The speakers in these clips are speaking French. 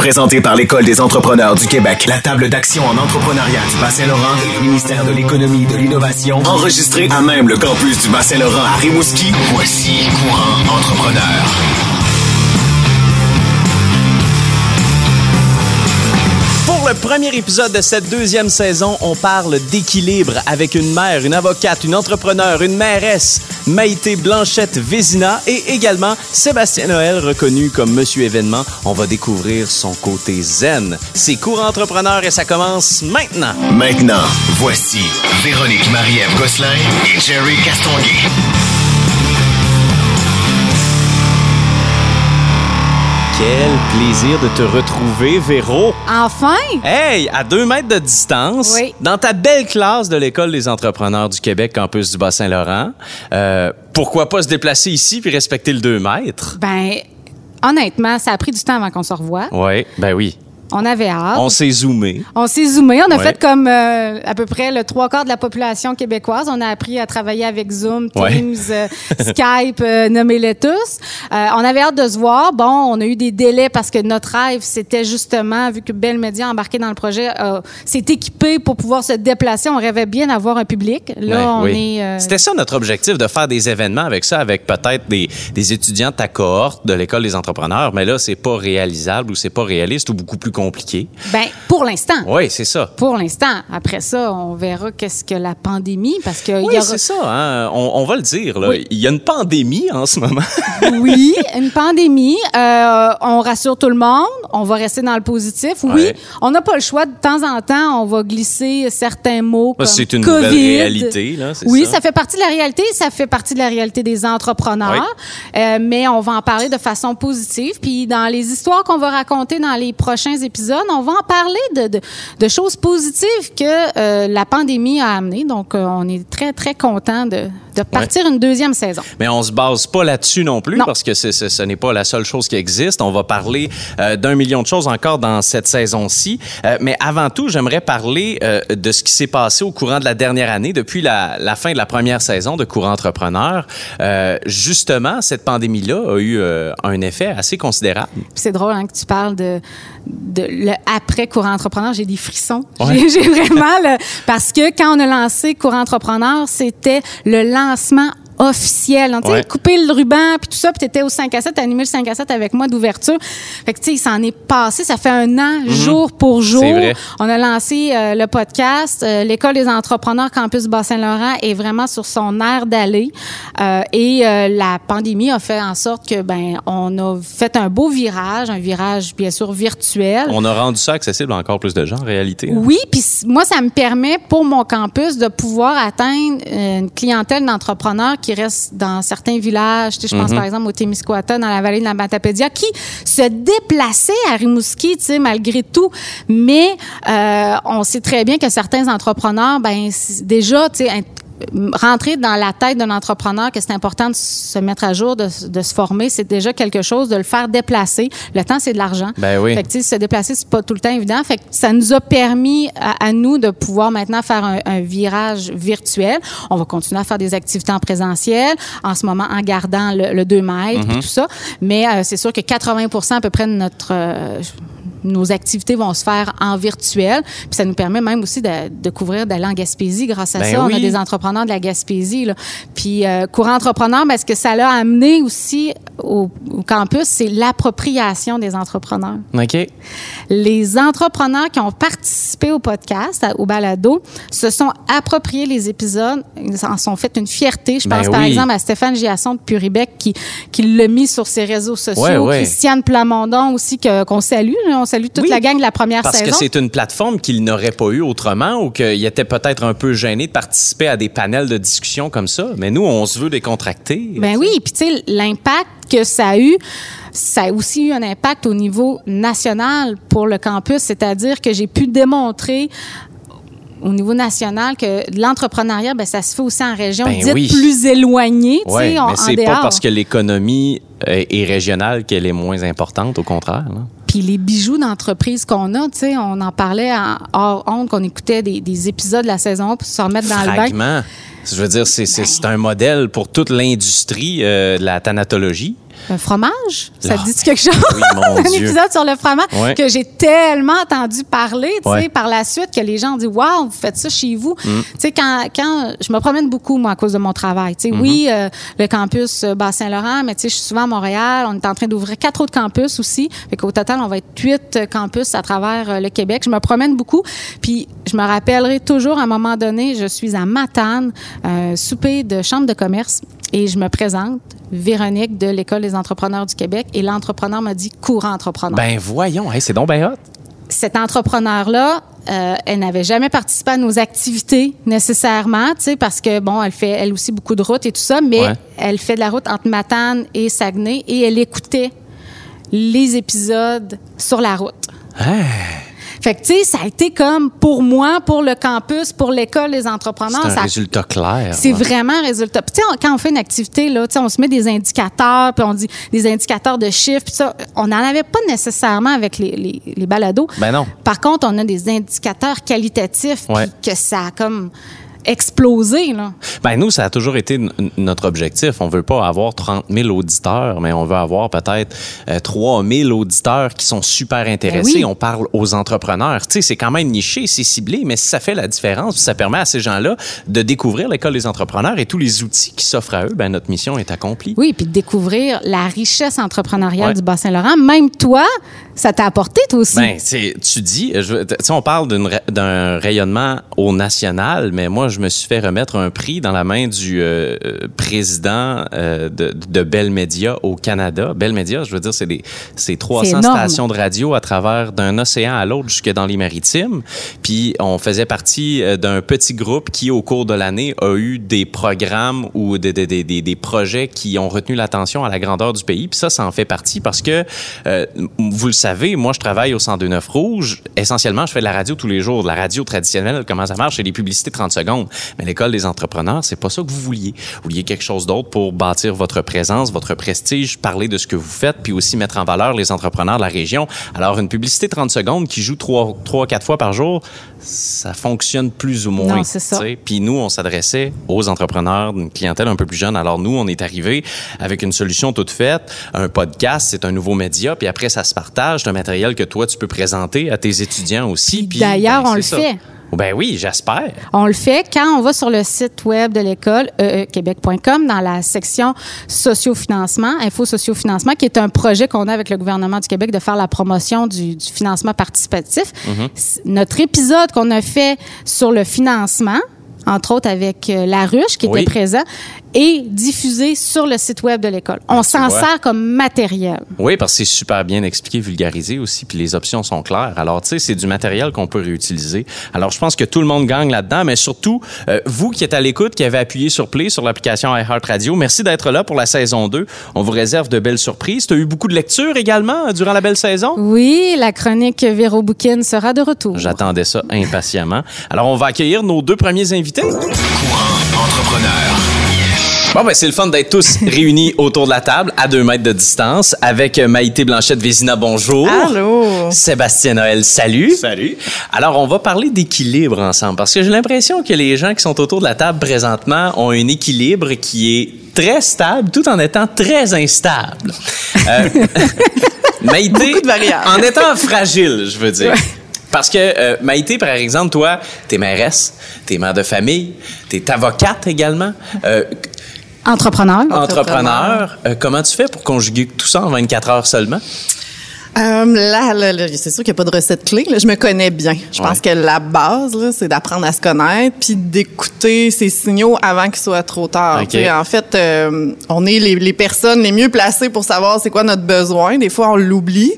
Présenté par l'École des entrepreneurs du Québec, la table d'action en entrepreneuriat du Bas-Saint-Laurent et le ministère de l'Économie et de l'Innovation, enregistré à même le campus du Bas-Saint-Laurent à Rimouski, voici Courant Entrepreneur. Le premier épisode de cette deuxième saison, on parle d'équilibre avec une mère, une avocate, une entrepreneur, une mairesse, Maïté Blanchette Vézina et également Sébastien Noël, reconnu comme Monsieur Événement. On va découvrir son côté zen. C'est court entrepreneur et ça commence maintenant. Maintenant, voici Véronique Marie-Ève Gosselin et Jerry Castonguay. Quel plaisir de te retrouver, Véro. Enfin! Hey, à deux mètres de distance, Oui. dans ta belle classe de l'École des entrepreneurs du Québec, campus du Bas-Saint-Laurent. Euh, pourquoi pas se déplacer ici puis respecter le 2 mètres? Ben, honnêtement, ça a pris du temps avant qu'on se revoie. Oui, ben oui. On avait hâte. On s'est zoomé. On s'est zoomé. On a Ouais. fait comme euh, à peu près le trois quarts de la population québécoise. On a appris à travailler avec Zoom, Ouais. Teams, euh, Skype, euh, nommez-les tous. Euh, on avait hâte de se voir. Bon, on a eu des délais parce que notre rêve, c'était justement, vu que Bell Media embarqué dans le projet, s'est équipé pour pouvoir se déplacer. On rêvait bien d'avoir un public. Là, on oui. est... C'était ça notre objectif, de faire des événements avec ça, avec peut-être des, des étudiants de ta cohorte de l'École des entrepreneurs. Mais là, c'est pas réalisable ou c'est pas réaliste ou beaucoup plus compliqué. ben, pour l'instant. Oui, c'est ça. Pour l'instant. Après ça, on verra qu'est-ce que la pandémie, parce que Oui, aura... c'est ça. hein. On, on va le dire. Là. Oui. Il y a une pandémie en ce moment. Oui, une pandémie. Euh, on rassure tout le monde. On va rester dans le positif. Oui, Ouais. on n'a pas le choix. De temps en temps, on va glisser certains mots comme C'est une COVID. nouvelle réalité, là, Oui, ça. ça. fait partie de la réalité. Ça fait partie de la réalité des entrepreneurs. Euh, mais on va en parler de façon positive. Puis dans les histoires qu'on va raconter dans les prochains épisodes, on va en parler de, choses positives que euh, la pandémie a amenées. Donc, euh, on est très, très content de, de partir une deuxième saison. Mais on se base pas là-dessus non plus Non. parce que ce n'est pas la seule chose qui existe. On va parler euh, d'un million de choses encore dans cette saison-ci. Euh, mais avant tout, j'aimerais parler euh, de ce qui s'est passé au courant de la dernière année, depuis la, la fin de la première saison de Courant Entrepreneur. Justement, cette pandémie-là a eu un effet assez considérable. C'est drôle hein, que tu parles de, de le après courant entrepreneur. J'ai des frissons. Ouais. J'ai- J'ai vraiment le, parce que quand on a lancé courant entrepreneur, c'était le lancement officiel. Tu sais, Ouais. couper le ruban, puis tout ça, puis tu étais au 5 à 7, t'as animé le 5 à 7 avec moi d'ouverture. Fait que, tu sais, il s'en est passé, ça fait un an, jour pour jour. Mhm. Vrai. On a lancé euh, le podcast. Euh, L'École des entrepreneurs Campus Bas-Saint-Laurent est vraiment sur son air d'aller. Euh, et la pandémie a fait en sorte que, ben, on a fait un beau virage, un virage, bien sûr, virtuel. On a rendu ça accessible à encore plus de gens en réalité. hein? Oui, puis moi, ça me permet pour mon campus de pouvoir atteindre une clientèle d'entrepreneurs qui restent dans certains villages. Tu sais, je pense par exemple au Témiscouata, dans la vallée de la Matapédia, qui se déplaçaient à Rimouski, tu sais, malgré tout. Mais euh, on sait très bien que certains entrepreneurs, ben déjà, tu sais, rentrer dans la tête d'un entrepreneur que c'est important de se mettre à jour, de, de se former, c'est déjà quelque chose, de le faire déplacer. Le temps, c'est de l'argent. Ben oui. Fait que, se déplacer, c'est pas tout le temps évident. Fait que ça nous a permis à, à nous de pouvoir maintenant faire un, un virage virtuel. On va continuer à faire des activités en présentiel, en ce moment en gardant le, le 2 mètres Mm-hmm. et tout ça. Mais euh, c'est sûr que 80% à peu près de notre euh, nos activités vont se faire en virtuel. Puis ça nous permet même aussi de, de couvrir d'aller en Gaspésie grâce à Ben ça. On a des entrepreneurs de la Gaspésie. Là. Puis euh, courant entrepreneur, ben, ce que ça l'a amené aussi au, au campus, c'est l'appropriation des entrepreneurs OK. les entrepreneurs qui ont participé au podcast, au balado, se sont appropriés les épisodes, ils en sont fait une fierté. Je Ben pense par exemple à Stéphane Giasson de Puribec qui, qui l'a mis sur ses réseaux sociaux. Ouais, ouais. Christiane Plamondon aussi qu'on salue. On salue toute Oui, la gang de la première Parce saison. que c'est une plateforme qu'il n'aurait pas eu autrement ou qu'il était peut-être un peu gêné de participer à des panels de discussion comme ça. Mais nous, on se veut décontracter. Ben oui, puis tu sais, l'impact que ça a eu, ça a aussi eu un impact au niveau national pour le campus, c'est-à-dire que j'ai pu démontrer au niveau national que l'entrepreneuriat, ben, ça se fait aussi en région Ben dite oui. plus éloignée, mais c'est pas parce que l'économie euh, est régionale qu'elle est moins importante, au contraire. là. Puis les bijoux d'entreprise qu'on a, tu sais, on en parlait en hors honte qu'on écoutait des, des épisodes de la saison pour se remettre dans le bain. Fragment. Je veux dire, c'est un modèle pour toute l'industrie euh, de la thanatologie. Un fromage? Ça Ah, te dit quelque chose? oui, un Dieu. épisode sur le fromage Ouais. que j'ai tellement entendu parler, tu sais, Ouais. par la suite, que les gens ont dit, waouh, vous faites ça chez vous. Mm. Tu sais, quand, quand je me promène beaucoup, moi, à cause de mon travail. Tu sais, oui, Mm-hmm. euh, le campus euh, Bas-Saint-Laurent, mais tu sais, je suis souvent à Montréal. On est en train d'ouvrir quatre autres campus aussi. Fait qu'au total, on va être huit euh, campus à travers le Québec. Je me promène beaucoup. Puis, je me rappellerai toujours, à un moment donné, je suis à Matane, euh, souper de chambre de commerce, et je me présente, Véronique de l'École des entrepreneurs du Québec, et l'entrepreneur m'a dit courant entrepreneur Ben voyons, hey, c'est donc ben hot. cette entrepreneur-là, euh, elle n'avait jamais participé à nos activités nécessairement, tu sais, parce que bon, elle fait elle aussi beaucoup de routes et tout ça, mais Ouais. elle fait de la route entre Matane et Saguenay et elle écoutait les épisodes sur la route. Fait que, tu sais, ça a été comme pour moi, pour le campus, pour l'école des entrepreneurs. C'est un ça- résultat clair. c'est ouais. vraiment un résultat. Puis, tu sais, quand on fait une activité, là, tu sais, on se met des indicateurs, puis on dit des indicateurs de chiffres, puis ça, on n'en avait pas nécessairement avec les, les, les balados. Ben non. Par contre, on a des indicateurs qualitatifs, Ouais. que ça a comme explosé, là. Ben nous, ça a toujours été notre objectif. On veut pas avoir 30 000 auditeurs, mais on veut avoir peut-être euh, 3 000 auditeurs qui sont super intéressés. Ben oui. On parle aux entrepreneurs. Tu sais, c'est quand même niché, c'est ciblé, mais ça fait la différence. Ça permet à ces gens-là de découvrir l'école des entrepreneurs et tous les outils qui s'offrent à eux. Ben notre mission est accomplie. Oui, puis de découvrir la richesse entrepreneuriale Ouais. du Bas-Saint-Laurent. Même toi, ça t'a apporté, toi aussi? Ben, tu dis, je- tu sais, on parle d'un rayonnement au national, mais moi, je me suis fait remettre un prix dans la main du euh, euh, président euh, de, de Bell Media au Canada. Bell Media, je veux dire, c'est des, c'est 300 énorme. stations de radio à travers d'un océan à l'autre jusque dans les maritimes. Puis, on faisait partie euh, d'un petit groupe qui, au cours de l'année, a eu des programmes ou des, des, des, des- des projets qui ont retenu l'attention à la grandeur du pays. Puis ça, ça en fait partie parce que, euh, vous le savez, moi, je travaille au 102.9 Rouge. Essentiellement, je fais de la radio tous les jours. De la radio traditionnelle, comment ça marche? C'est des publicités 30 secondes. Mais l'école des entrepreneurs, c'est pas ça que vous vouliez. Vous vouliez quelque chose d'autre pour bâtir votre présence, votre prestige, parler de ce que vous faites, puis aussi mettre en valeur les entrepreneurs de la région. Alors, une publicité 30 secondes qui joue trois, trois, quatre fois par jour, ça fonctionne plus ou moins. Non, c'est ça. tu sais. Puis nous, on s'adressait aux entrepreneurs d'une clientèle un peu plus jeune. Alors nous, on est arrivé avec une solution toute faite. Un podcast, c'est un nouveau média. Puis après, ça se partage. C'est un matériel que toi, tu peux présenter à tes étudiants aussi. Puis, d'ailleurs, ben, on le ça. fait. Ben oui, j'espère. On le fait quand on va sur le site web de l'école, e québec.com, dans la section sociofinancement, info sociofinancement, qui est un projet qu'on a avec le gouvernement du Québec de faire la promotion du, du financement participatif. C- Notre épisode qu'on a fait sur le financement, entre autres avec euh, La Ruche, qui Oui. était présent, est diffusé sur le site web de l'école. On s'en sert comme matériel. Oui, parce que c'est super bien expliqué, vulgarisé aussi, puis les options sont claires. Alors, tu sais, c'est du matériel qu'on peut réutiliser. Alors, je pense que tout le monde gagne là-dedans, mais surtout, euh, vous qui êtes à l'écoute, qui avez appuyé sur Play sur l'application iHeartRadio, merci d'être là pour la saison 2. On vous réserve de belles surprises. Tu as eu beaucoup de lectures également euh, durant la belle saison? Oui, la chronique Véro Bouquin sera de retour. J'attendais ça impatiemment. Alors, on va accueillir nos deux premiers invités. Courant entrepreneur. Bon, ben, c'est le fun d'être tous réunis autour de la table, à deux mètres de distance, avec euh, Maïté Blanchette-Vézina, bonjour. Allô? Sébastien Noël, salut. Salut. Alors, on va parler d'équilibre ensemble, parce que j'ai l'impression que les gens qui sont autour de la table présentement ont un équilibre qui est très stable, tout en étant très instable. Euh, Maïté, Beaucoup de variables. en étant fragile, je veux dire. Parce que euh, Maïté, par exemple, toi, t'es mairesse, t'es mère de famille, t'es avocate également. Euh, Entrepreneur. entrepreneur, Euh, comment tu fais pour conjuguer tout ça en 24 heures seulement? Euh, là, là, là, c'est sûr qu'il n'y a pas de recette clé. Là. Je me connais bien. Je pense que la base, là, c'est d'apprendre à se connaître puis d'écouter ses signaux avant qu'il soit trop tard. OK. Tu sais, En fait, euh, on est les, les personnes les mieux placées pour savoir c'est quoi notre besoin. Des fois, on l'oublie.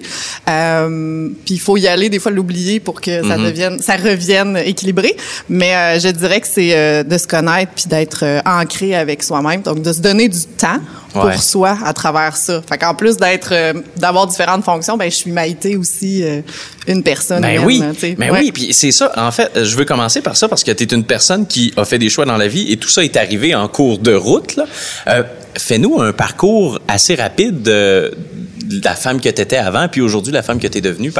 Euh, puis il faut y aller, des fois, l'oublier pour que ça devienne, ça revienne équilibré. Mais euh, je dirais que c'est euh, de se connaître puis d'être euh, ancré avec soi-même. Donc, de se donner du temps pour Ouais. soi à travers ça. Fait qu'en plus d'être, euh, d'avoir différentes fonctions, ben je suis Maïté aussi euh, une personne. Ben humaine, oui, ben Ouais. oui, puis c'est ça. En fait, je veux commencer par ça parce que tu es une personne qui a fait des choix dans la vie et tout ça est arrivé en cours de route. là. Euh, Fais-nous un parcours assez rapide de, la femme que tu étais avant, puis aujourd'hui la femme que tu es devenue.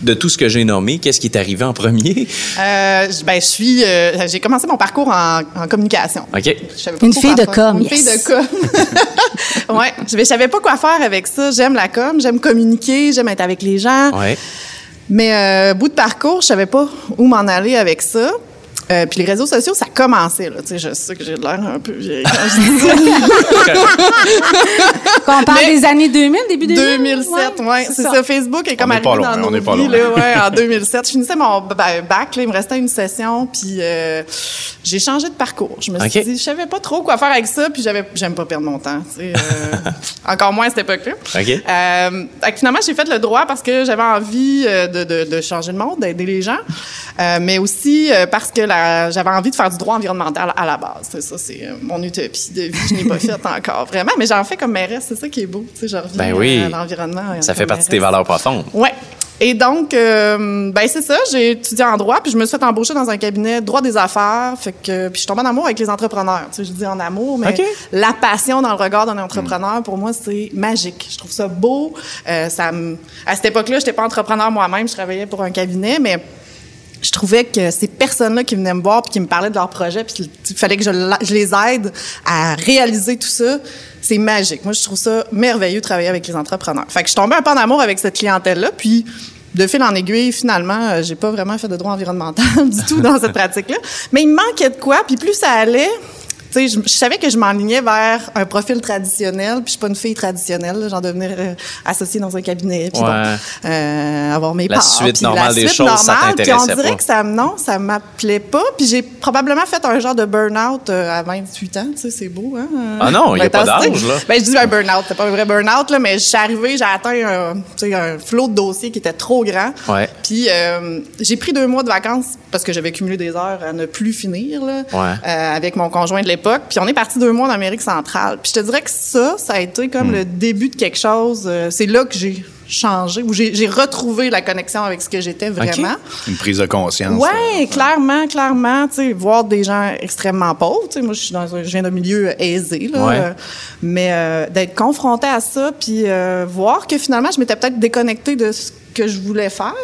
De tout ce que j'ai nommé, qu'est-ce qui est arrivé en premier? Euh, ben, je suis. Euh, j'ai commencé mon parcours en, communication. OK. Une fille de com. Une fille de com. ouais. Je savais pas quoi faire avec ça. J'aime la com, j'aime communiquer, j'aime être avec les gens. Ouais. Mais euh, bout de parcours, je savais pas où m'en aller avec ça. Euh, puis les réseaux sociaux, ça commençait. Là. Tu sais, je sais que j'ai de l'air un peu vieille quand je dis on parle des années 2000, début 2000? 2007, oui. Ouais, c'est ça. Facebook est comme arrivé dans nos vies là, ouais, en 2007. Je finissais mon bac, là, il me restait une session, puis euh, j'ai changé de parcours. Je me suis dit, je savais pas trop quoi faire avec ça, puis j'avais, j'aime pas perdre mon temps. Tu sais, euh, encore moins à cette époque-là. OK. Euh, finalement, j'ai fait le droit parce que j'avais envie de, de, de, changer le monde, d'aider les gens, euh, mais aussi parce que la j'avais envie de faire du droit environnemental à la base. C'est ça, c'est euh, mon utopie de vie. Je n'ai pas fait encore vraiment, mais j'en fais comme mairesse. C'est ça qui est beau. Tu sais, je reviens ben oui. à l'environnement. Ça fait partie de tes valeurs profondes. Ouais. Et donc, euh, ben c'est ça. J'ai étudié en droit, puis je me suis fait embaucher dans un cabinet de droit des affaires. Fait que, puis je suis tombée en amour avec les entrepreneurs. Tu sais, je dis en amour, mais la passion dans le regard d'un entrepreneur, pour moi, c'est magique. Je trouve ça beau. Euh, ça à cette époque-là, j'étais pas entrepreneur moi-même. Je travaillais pour un cabinet, mais je trouvais que ces personnes-là qui venaient me voir puis qui me parlaient de leur projet puis il fallait que je, les aide à réaliser tout ça, c'est magique. Moi, je trouve ça merveilleux de travailler avec les entrepreneurs. Fait que je suis tombée un peu en amour avec cette clientèle-là, puis de fil en aiguille, finalement, euh, j'ai pas vraiment fait de droit environnemental du tout dans cette pratique-là. Mais il me manquait de quoi, puis plus ça allait, je, savais que je m'enlignais vers un profil traditionnel, puis je suis pas une fille traditionnelle, j'en devenir euh, associée dans un cabinet, puis euh, avoir mes la Suite normale des choses, ça t'intéressait on dirait que ça, non, ça m'appelait pas, puis j'ai probablement fait un genre de burn-out euh, à 28 ans, tu sais, c'est beau, hein? Ah non, il n'y a pas d'âge, là. Ben, je dis un burn-out, c'est pas un vrai burn-out, là, mais je suis arrivée, j'ai atteint un, un flot de dossiers qui était trop grand. Ouais. Puis j'ai pris deux mois de vacances parce que j'avais cumulé des heures à ne plus finir, là, avec mon conjoint de l'époque puis on est parti deux mois en Amérique centrale. Puis je te dirais que ça, ça a été comme le début de quelque chose. Euh, c'est là que j'ai changé, où j'ai retrouvé la connexion avec ce que j'étais vraiment. Une prise de conscience. Ouais, clairement, clairement. Tu sais, voir des gens extrêmement pauvres. Tu sais, moi, je suis dans je viens d'un milieu aisé, là. Euh, mais euh, d'être confronté à ça, puis voir que finalement, je m'étais peut-être déconnectée de ce que je voulais faire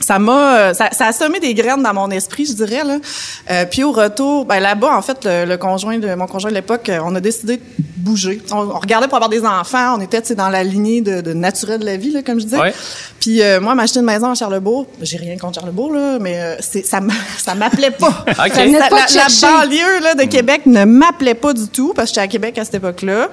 ça m'a euh, ça, ça, a semé des graines dans mon esprit, je dirais là. Euh, puis au retour, ben là-bas en fait le, conjoint de mon conjoint de l'époque, euh, on a décidé bouger. On, regardait pour avoir des enfants, on était dans la lignée de, de naturel de la vie là comme je disais. Ouais. Puis euh, moi m'acheter une maison à Charlebourg, j'ai rien contre Charlebourg là, mais c'est ça ça m'appelait pas. okay. la, la, la, banlieue là de Québec ne m'appelait pas du tout parce que j'étais à Québec à cette époque-là.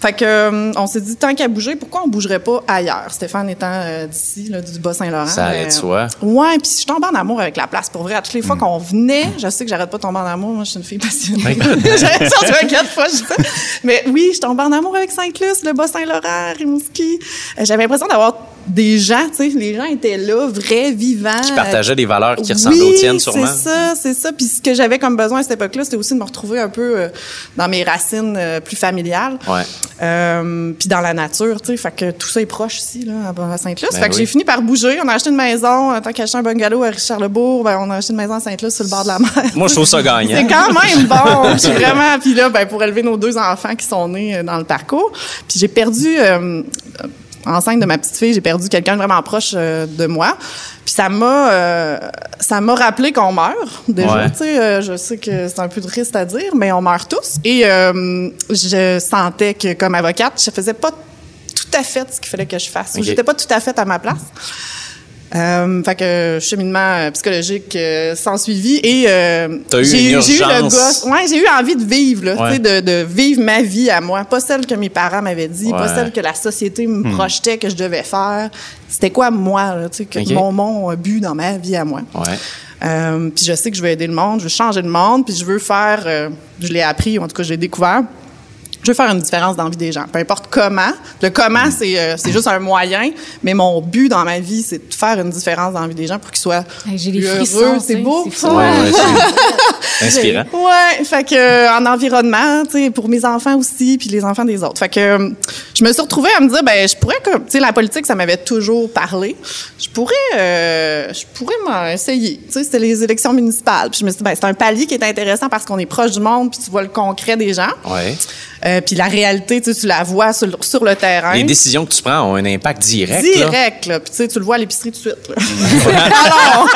Fait que euh, on s'est dit tant qu'à bouger, pourquoi on bougerait pas ailleurs? Stéphane étant euh, d'ici, du Bas-Saint-Laurent. Ça allait de soi. Ouais, puis je tombe en amour avec la place. Pour vrai, à toutes les fois mm. qu'on venait, je sais que j'arrête pas de tomber en amour. Moi, je suis une fille passionnée. J'arrête ça quatre fois, je sais. Mais oui, je tombe en amour avec Saint-Luce, le Bas-Saint-Laurent, Rimouski. Euh, j'avais l'impression d'avoir des gens, tu sais, les gens étaient là, vrais, vivants. Qui partageaient des valeurs qui ressemblaient aux tiennes, sûrement. c'est ça, c'est ça. Puis ce que j'avais comme besoin à cette époque-là, c'était aussi de me retrouver un peu dans mes racines plus familiales. Ouais. Euh, puis dans la nature, tu sais. Fait que tout ça est proche ici, là, à Sainte-Luce. Ben fait que j'ai fini par bouger. On a acheté une maison. Tant qu'à acheter un bungalow à Richard-Lebourg, ben, on a acheté une maison à Sainte-Luce sur le bord de la mer. Moi, je trouve ça gagnant. C'est quand même bon. Puis vraiment, puis là, ben, pour élever nos deux enfants qui sont nés euh, dans le parcours. Puis j'ai perdu, euh, enceinte de ma petite fille, j'ai perdu quelqu'un vraiment proche euh, de moi. Puis ça m'a euh, ça m'a rappelé qu'on meurt déjà. Tu sais, euh, je sais que c'est un peu triste à dire, mais on meurt tous. Et je sentais que comme avocate, je faisais pas tout à fait ce qu'il fallait que je fasse. Okay. J'étais pas tout à fait à ma place. Euh, fait que cheminement psychologique euh, sans suivi et euh, j'ai eu le gosse. Ouais j'ai eu envie de vivre là, ouais. de, de vivre ma vie à moi. Pas celle que mes parents m'avaient dit pas celle que la société me hmm. projetait que je devais faire. C'était quoi moi là, tu sais que mon mon but dans ma vie à moi. Ouais. Euh, puis je sais que je veux aider le monde je veux changer le monde puis je veux faire euh, je l'ai appris en tout cas je l'ai découvert je veux faire une différence dans la vie des gens. Peu importe comment. Le comment, c'est euh, c'est juste un moyen, mais mon but dans ma vie, c'est de faire une différence dans la vie des gens pour qu'ils soient hey, heureux. C'est beau. Ouais, ouais, inspirant. Ouais, fait que euh, en environnement, tu sais, pour mes enfants aussi, puis les enfants des autres. Fait que euh, je me suis retrouvée à me dire, ben, je pourrais, tu sais, la politique, ça m'avait toujours parlé. Je pourrais, euh, je pourrais m'essayer. Tu sais, c'était les élections municipales. Puis je me suis dit, ben, c'est un palier qui est intéressant parce qu'on est proche du monde, puis tu vois le concret des gens. Ouais. Euh, puis la réalité, tu sais, tu la vois sur, le- sur le terrain. Les décisions que tu prends ont un impact direct. Direct, là. Puis tu sais, tu le vois à l'épicerie tout de suite. c'est pas long.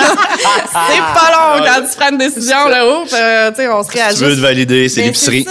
c'est pas long quand tu prends une décision là-haut. euh, tu sais, on se réagit. Tu veux te valider, c'est l'épicerie.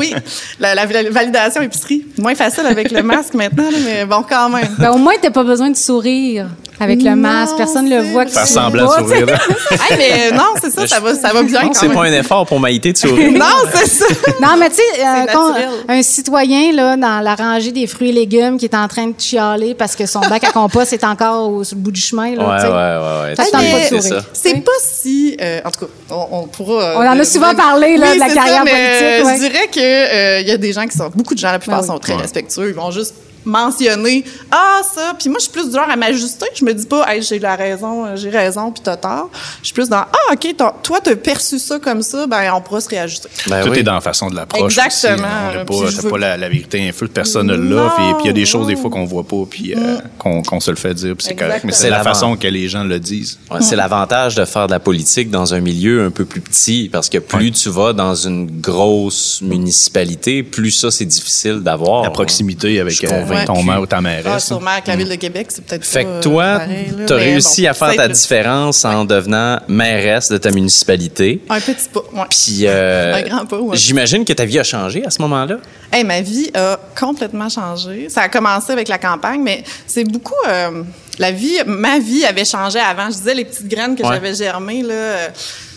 oui, la, la validation épicerie. Moins facile avec le masque maintenant, là, mais bon, quand même. Ben, au moins, t'as pas besoin de sourire avec le masque. Personne ne le voit. que Faire semblant de sourire. là. Hey, mais non, c'est ça, ça va, ça va bien Non, quand c'est même. pas un effort pour Maïté de sourire. Non, c'est ça. Non, mais tu sais, euh, un citoyen là, dans la rangée des fruits et légumes qui est en train de chialer parce que son bac à compost est encore au, sur le bout du chemin. Là, Ouais, tu sais. ouais, ouais, ouais. De c'est sourire. ça. C'est pas si, euh, en tout cas, on, on pourra. euh, On en a souvent parlé, là, Oui, de la carrière ça, mais, politique, ouais. Je dirais que euh, il y a des gens qui sont, beaucoup de gens, la plupart Ben oui. sont très respectueux. Ils vont juste mentionner ah ça puis moi je suis plus du genre à m'ajuster je me dis pas hey, j'ai la raison euh, j'ai raison puis t'as tort je suis plus dans ah ok toi t'as perçu ça comme ça ben on pourra se réajuster Ben Tout oui. est dans la façon de l'approche. Exactement. aussi. On pas, je t'as veux- pas la, la vérité infuse, personne l'a. Puis puis il y a des choses, des fois, qu'on voit pas, puis euh, qu'on qu'on se le fait dire, puis c'est correct. Mais c'est la façon que les gens le disent. Ouais, C'est l'avantage de faire de la politique dans un milieu un peu plus petit, parce que plus tu vas dans une grosse municipalité, plus ça, c'est difficile d'avoir. La proximité Je avec suis euh, ton maire ou ta ah, mairesse. sûrement avec la ville de Québec c'est peut-être Fait que euh, toi, là, tu as réussi bon, à faire ta différence en devenant mairesse de ta municipalité. un petit pas ouais. Puis, euh, Un grand pas, ouais. j'imagine que ta vie a changé à ce moment-là. Hey, ma vie a complètement changé. Ça a commencé avec la campagne, mais c'est beaucoup. euh, la vie, ma vie avait changé avant. Je disais les petites graines que Ouais. j'avais germées là.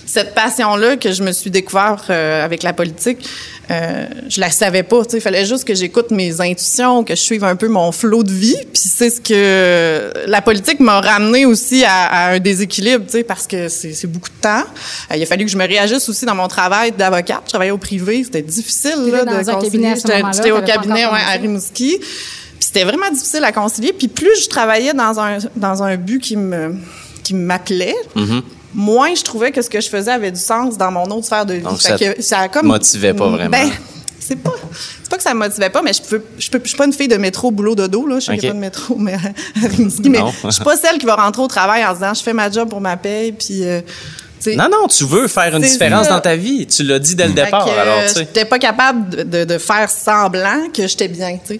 Cette passion-là que je me suis découvert euh, avec la politique, euh, je la savais pas. tu sais. Il fallait juste que j'écoute mes intuitions, que je suive un peu mon flot de vie. Puis c'est ce que la politique m'a ramené aussi à, à un déséquilibre, tu sais, parce que c'est c'est beaucoup de temps. Euh, il a fallu que je me réagisse aussi dans mon travail d'avocate. Je travaillais au privé, c'était difficile là, dans de concilier. J'étais- au cabinet ouais, à. Rimouski. Puis c'était vraiment difficile à concilier. Puis plus je travaillais dans un, dans un but qui me qui m'appelait, Mm-hmm. Moins je trouvais que ce que je faisais avait du sens dans mon autre sphère de vie. Donc, Fait ça que ça comme motivait pas vraiment. Ben, c'est pas c'est pas que ça me motivait pas mais je peux je peux je suis pas une fille de métro boulot dodo là je sais qu'il y a Ok. pas de métro mais mais je suis pas celle qui va rentrer au travail en se disant je fais ma job pour ma paye puis euh, Non, non, tu veux faire une différence ça. dans ta vie. Tu l'as dit dès le départ. que, euh, alors, tu sais. j'étais pas capable de, de- de faire semblant que j'étais bien, tu sais.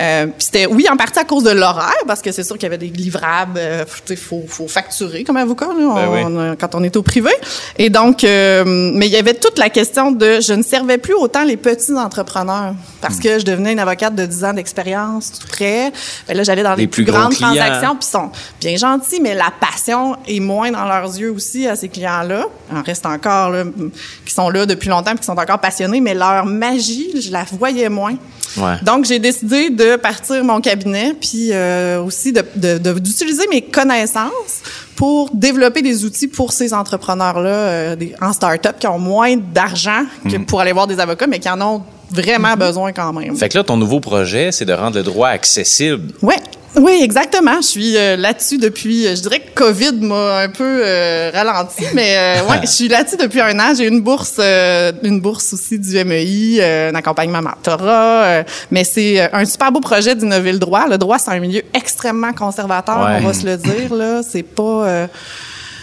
Euh, puis c'était, oui, en partie à cause de l'horaire, parce que c'est sûr qu'il y avait des livrables, euh, tu sais, faut, faut facturer comme avocat, là, Ben oui. on- on- quand on est au privé. Et donc, euh, mais il y avait toute la question de, je ne servais plus autant les petits entrepreneurs, parce Mm. que je devenais une avocate de 10 ans d'expérience, tout près. Ben là, j'allais dans les, Les plus grandes clients. transactions, puis ils sont bien gentils, mais la passion est moins dans leurs yeux aussi à ces clients-là. Il en reste encore là, qui sont là depuis longtemps, puis qui sont encore passionnés, mais leur magie, je la voyais moins. Ouais. Donc j'ai décidé de partir mon cabinet, puis euh, aussi de- de- de- d'utiliser mes connaissances pour développer des outils pour ces entrepreneurs-là euh, en start-up qui ont moins d'argent que pour aller voir des avocats, mais qui en ont vraiment besoin quand même. Fait que là, ton nouveau projet, c'est de rendre le droit accessible. Ouais. Oui, exactement. Je suis euh, là-dessus depuis, euh, je dirais que COVID m'a un peu euh, ralenti, mais euh, ouais, je suis là-dessus depuis un an. J'ai une bourse, une bourse aussi du MEI, un accompagnement mentorat, mais c'est un super beau projet d'innover le droit. Le droit, c'est un milieu extrêmement conservateur, Ouais. on va se le dire là. C'est pas.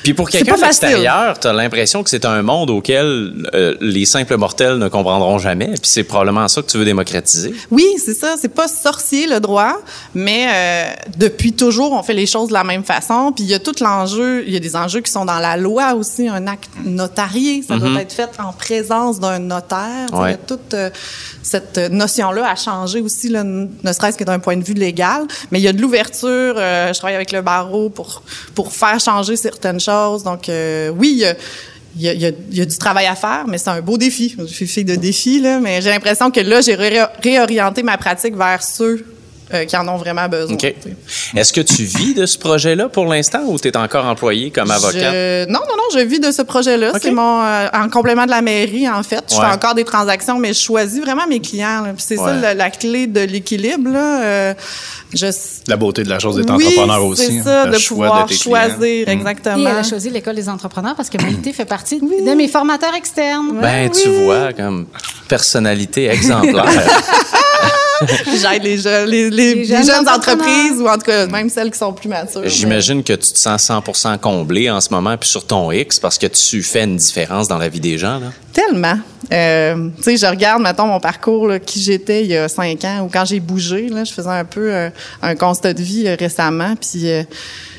Puis pour quelqu'un pas de facile. l'extérieur, t'as l'impression que c'est un monde auquel euh, les simples mortels ne comprendront jamais. Puis c'est probablement ça que tu veux démocratiser. Oui, c'est ça. C'est pas sorcier le droit, mais euh, depuis toujours, on fait les choses de la même façon. Puis il y a tout l'enjeu. Il y a des enjeux qui sont dans la loi aussi. Un acte notarié, ça doit être fait en présence d'un notaire. Ouais. Il y a toute euh, cette notion-là à changer aussi, là, ne serait-ce que d'un point de vue légal. Mais il y a de l'ouverture. euh, je travaille avec le barreau pour pour faire changer certaines choses. Donc oui. il y a- du travail à faire, mais c'est un beau défi. Je suis fille de défi, mais j'ai l'impression que là, j'ai ré- réorienté ma pratique vers ceux euh, qui en ont vraiment besoin. OK. tu sais. Est-ce que tu vis de ce projet-là pour l'instant ou tu es encore employé comme avocat? Je- non, non, non, je vis de ce projet-là. C'est mon euh, en complément de la mairie, en fait. Je Ouais. fais encore des transactions, mais je choisis vraiment mes clients. c'est ça la, la clé de l'équilibre. Euh, je, La beauté de la chose d'être oui, entrepreneur aussi. c'est hein, ça, le de choix pouvoir tes choisir, clients. Et exactement. elle a choisi l'école des entrepreneurs parce que Maïté fait partie de mes formateurs externes. Ben, tu vois, comme personnalité exemplaire. J'aide les, jeunes- les, les- Les les jeunes entreprises ou en tout cas même celles qui sont plus matures. J'imagine que tu te sens 100% comblé en ce moment puis sur ton X parce que tu fais une différence dans la vie des gens. Là. Tellement. Euh, tu sais, je regarde, mettons, mon parcours, là, qui j'étais il y a cinq ans, ou quand j'ai bougé, là, je faisais un peu euh, un constat de vie euh, récemment, puis euh,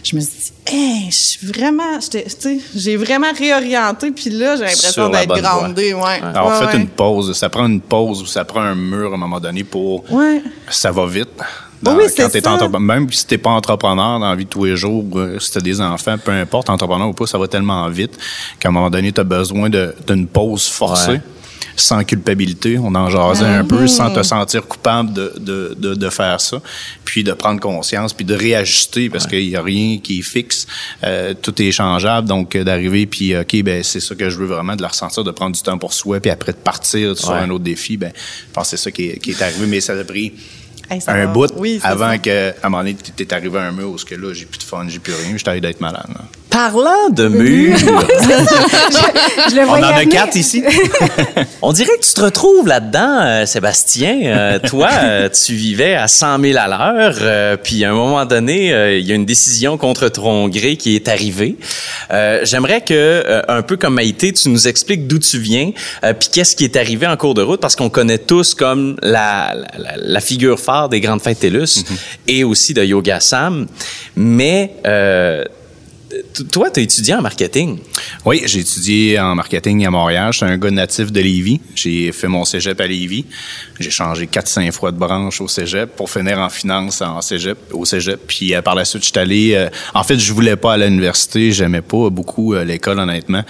je me suis dit, hey, je suis vraiment, j'étais- tu sais, j'ai vraiment réorienté, puis là, j'ai l'impression d'être grandée, ouais. Alors, Ouais, faites ouais. une pause. Ça prend une pause ou ça prend un mur à un moment donné pour. Ouais. Ça va vite. Dans- Oui, c'est quand t'es ça. entrepreneur, même si t'es pas entrepreneur dans la vie de tous les jours, euh, si t'as des enfants, peu importe, entrepreneur ou pas, ça va tellement vite qu'à un moment donné, t'as besoin de- d'une pause forcée. Sans culpabilité, on en jasait un peu, sans te sentir coupable de, de, de, de faire ça, puis de prendre conscience, puis de réajuster, parce qu'il y a rien qui est fixe, euh, tout est changeable, donc euh, d'arriver, puis ok, ben c'est ça que je veux vraiment, de la ressentir, de prendre du temps pour soi, puis après de partir sur Ouais. un autre défi, ben je pense que c'est ça qui est, qui est arrivé, mais ça a pris Hey, un va. bout Oui, avant ça. que, à un moment donné, t'es arrivé à un mur où ce que là, j'ai plus de fun, j'ai plus rien, j'étais allé d'être malade. là. Parlant de murs, Je le On en a quatre ici. on dirait que tu te retrouves là-dedans, euh, Sébastien. Euh, toi, euh, tu vivais à 100 000 à l'heure, puis à un moment donné, il y a une décision contre ton gré qui est arrivée. J'aimerais que, un peu comme Maïté, tu nous expliques d'où tu viens, puis qu'est-ce qui est arrivé en cours de route, parce qu'on connaît tous comme la, la, la- la figure phare des grandes fêtes TELUS et aussi de Yoga Sam. Mais toi, tu as étudié en marketing. Oui, j'ai étudié en marketing à Montréal. Je suis un gars natif de Lévis. J'ai fait mon cégep à Lévis. J'ai changé 4-5 fois de branche au cégep pour finir en finance en cégep, au cégep. Puis euh, par la suite, je suis allé... euh, en fait, je voulais pas aller à l'université. J'aimais pas beaucoup euh, l'école, honnêtement.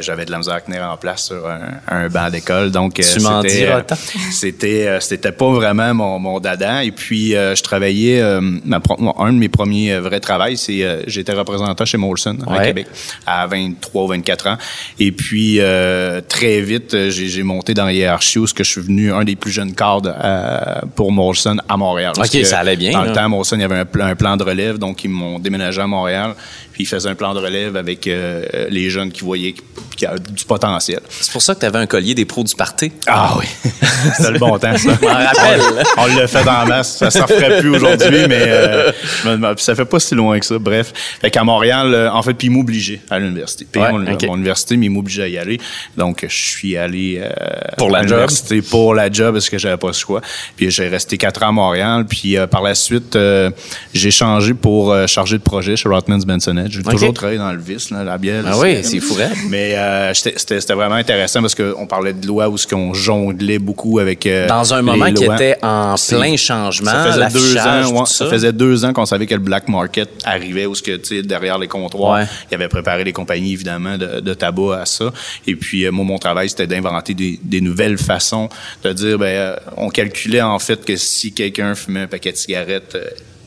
J'avais de la misère à tenir en place sur un, un banc d'école. Donc, Tu m'en diras c'était c'était pas vraiment mon, mon dada et puis je travaillais ma un de mes premiers vrais travails c'est j'étais représentant chez Molson à Ouais. Québec à 23 ou 24 ans et puis euh, très vite euh, j'ai monté dans la hiérarchie où ce que je suis venu un des plus jeunes cadres euh, pour Molson à Montréal Ok, ça allait bien, dans là. le temps Molson il y avait un plan de relève donc ils m'ont déménagé à Montréal puis ils faisaient un plan de relève avec euh, les jeunes qui voyaient qu'il y a du potentiel C'est pour ça que tu avais un collier des pros du party. ah oui c'était le bon temps ça Je m'en rappelle. on l'a fait dans la masse. Ça s'en ferait plus aujourd'hui, mais euh, ça fait pas si loin que ça. Bref, fait qu'à Montréal, euh, en fait, puis ils m'obligeaient à l'université. Puis Ouais, mon, ok. mon université, mais ils m'obligeaient à y aller. Donc, je suis allé euh, Pour la à job? l'université pour la job parce que j'avais pas le choix. Puis j'ai resté quatre ans à Montréal. Puis par la suite, j'ai changé pour chargé de projet chez Rothmans Bensonet. J'ai Ok. toujours travaillé dans le vice, là, la bière. Ah oui, c'est fou, raide. Mais euh, c'était vraiment intéressant parce qu'on parlait de loi où ce qu'on jonglait beaucoup avec euh, Dans un moment qui était en plein changement, Ça faisait deux ans, ouais, ça. faisait deux ans qu'on savait que le black market arrivait, où ce que derrière les comptoirs, Ouais. il avait préparé les compagnies évidemment de, de tabac à ça. Et puis euh, moi mon travail c'était d'inventer des, des nouvelles façons de dire ben on calculait en fait que si quelqu'un fumait un paquet de cigarettes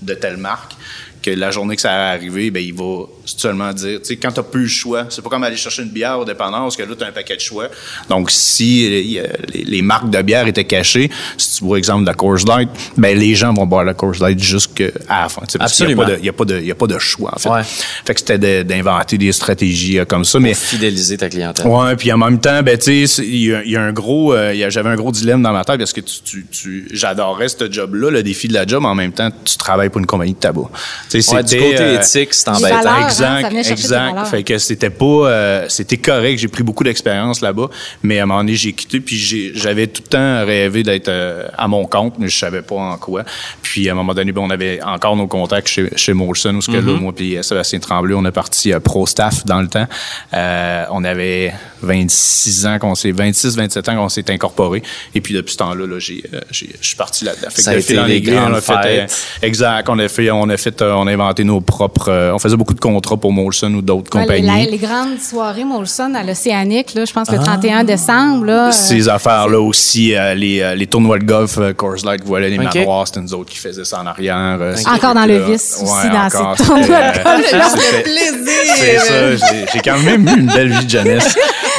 de telle marque que la journée que ça allait arriver, ben il va seulement dire, tu sais, quand t'as plus le choix, c'est pas comme aller chercher une bière au dépanneur, parce que là, t'as un paquet de choix. Donc, si euh, les, les marques de bière étaient cachées, si tu vois exemple de la Coors Light, ben les gens vont boire la Coors Light jusqu'à la fin. Absolument. il y a pas de, il y a pas de choix, en fait. Ouais. Fait que c'était de- d'inventer des stratégies euh, comme ça, mais Fidéliser ta clientèle. Ouais, puis en même temps, ben tu sais, il y, a- il y a un gros, euh, j'avais un gros dilemme dans ma tête parce que tu, tu, tu- j'adorais ce job-là, le défi de la job, mais en même temps, tu travailles pour une compagnie de tabac. Tu sais, Ouais, du c'était, côté euh, éthique, c'est embêtant. valeurs, hein, exact, exact. Fait que c'était pas, euh, c'était correct. J'ai pris beaucoup d'expérience là-bas, mais à un moment donné, j'ai quitté, puis j'avais tout le temps rêvé d'être euh, à mon compte, mais je savais pas en quoi. Puis à un moment donné, ben, on avait encore nos contacts chez, chez Molson, où ce que là, moi puis Sébastien Tremblay, on est parti euh, pro staff dans le temps. Euh, on avait 26 ans qu'on s'est, 26, 27 ans qu'on s'est incorporé. Et puis depuis ce temps-là, là, j'ai, euh, j'ai- je suis parti là-dedans. Fait Ça que a de fil été en les aiguille, grandes on a fait, euh, fêtes. exact. On a fait, on a fait, euh, on a inventé nos propres, on faisait beaucoup de contrats pour Molson ou d'autres Ouais, compagnies. les grandes soirées Molson à l'Océanique, là, je pense le 31 décembre. Là, euh, Ces affaires-là aussi, euh, les, les tournois de golf, euh, Coors Light, voilà, les Ok. manoirs, c'était nous autres qui faisaient ça en arrière. euh, Encore dans le vice aussi, Ouais, dans encore, ces tournois de golf. Le c'était- plaisir! C'est ça, j'ai- j'ai quand même eu une belle vie de jeunesse.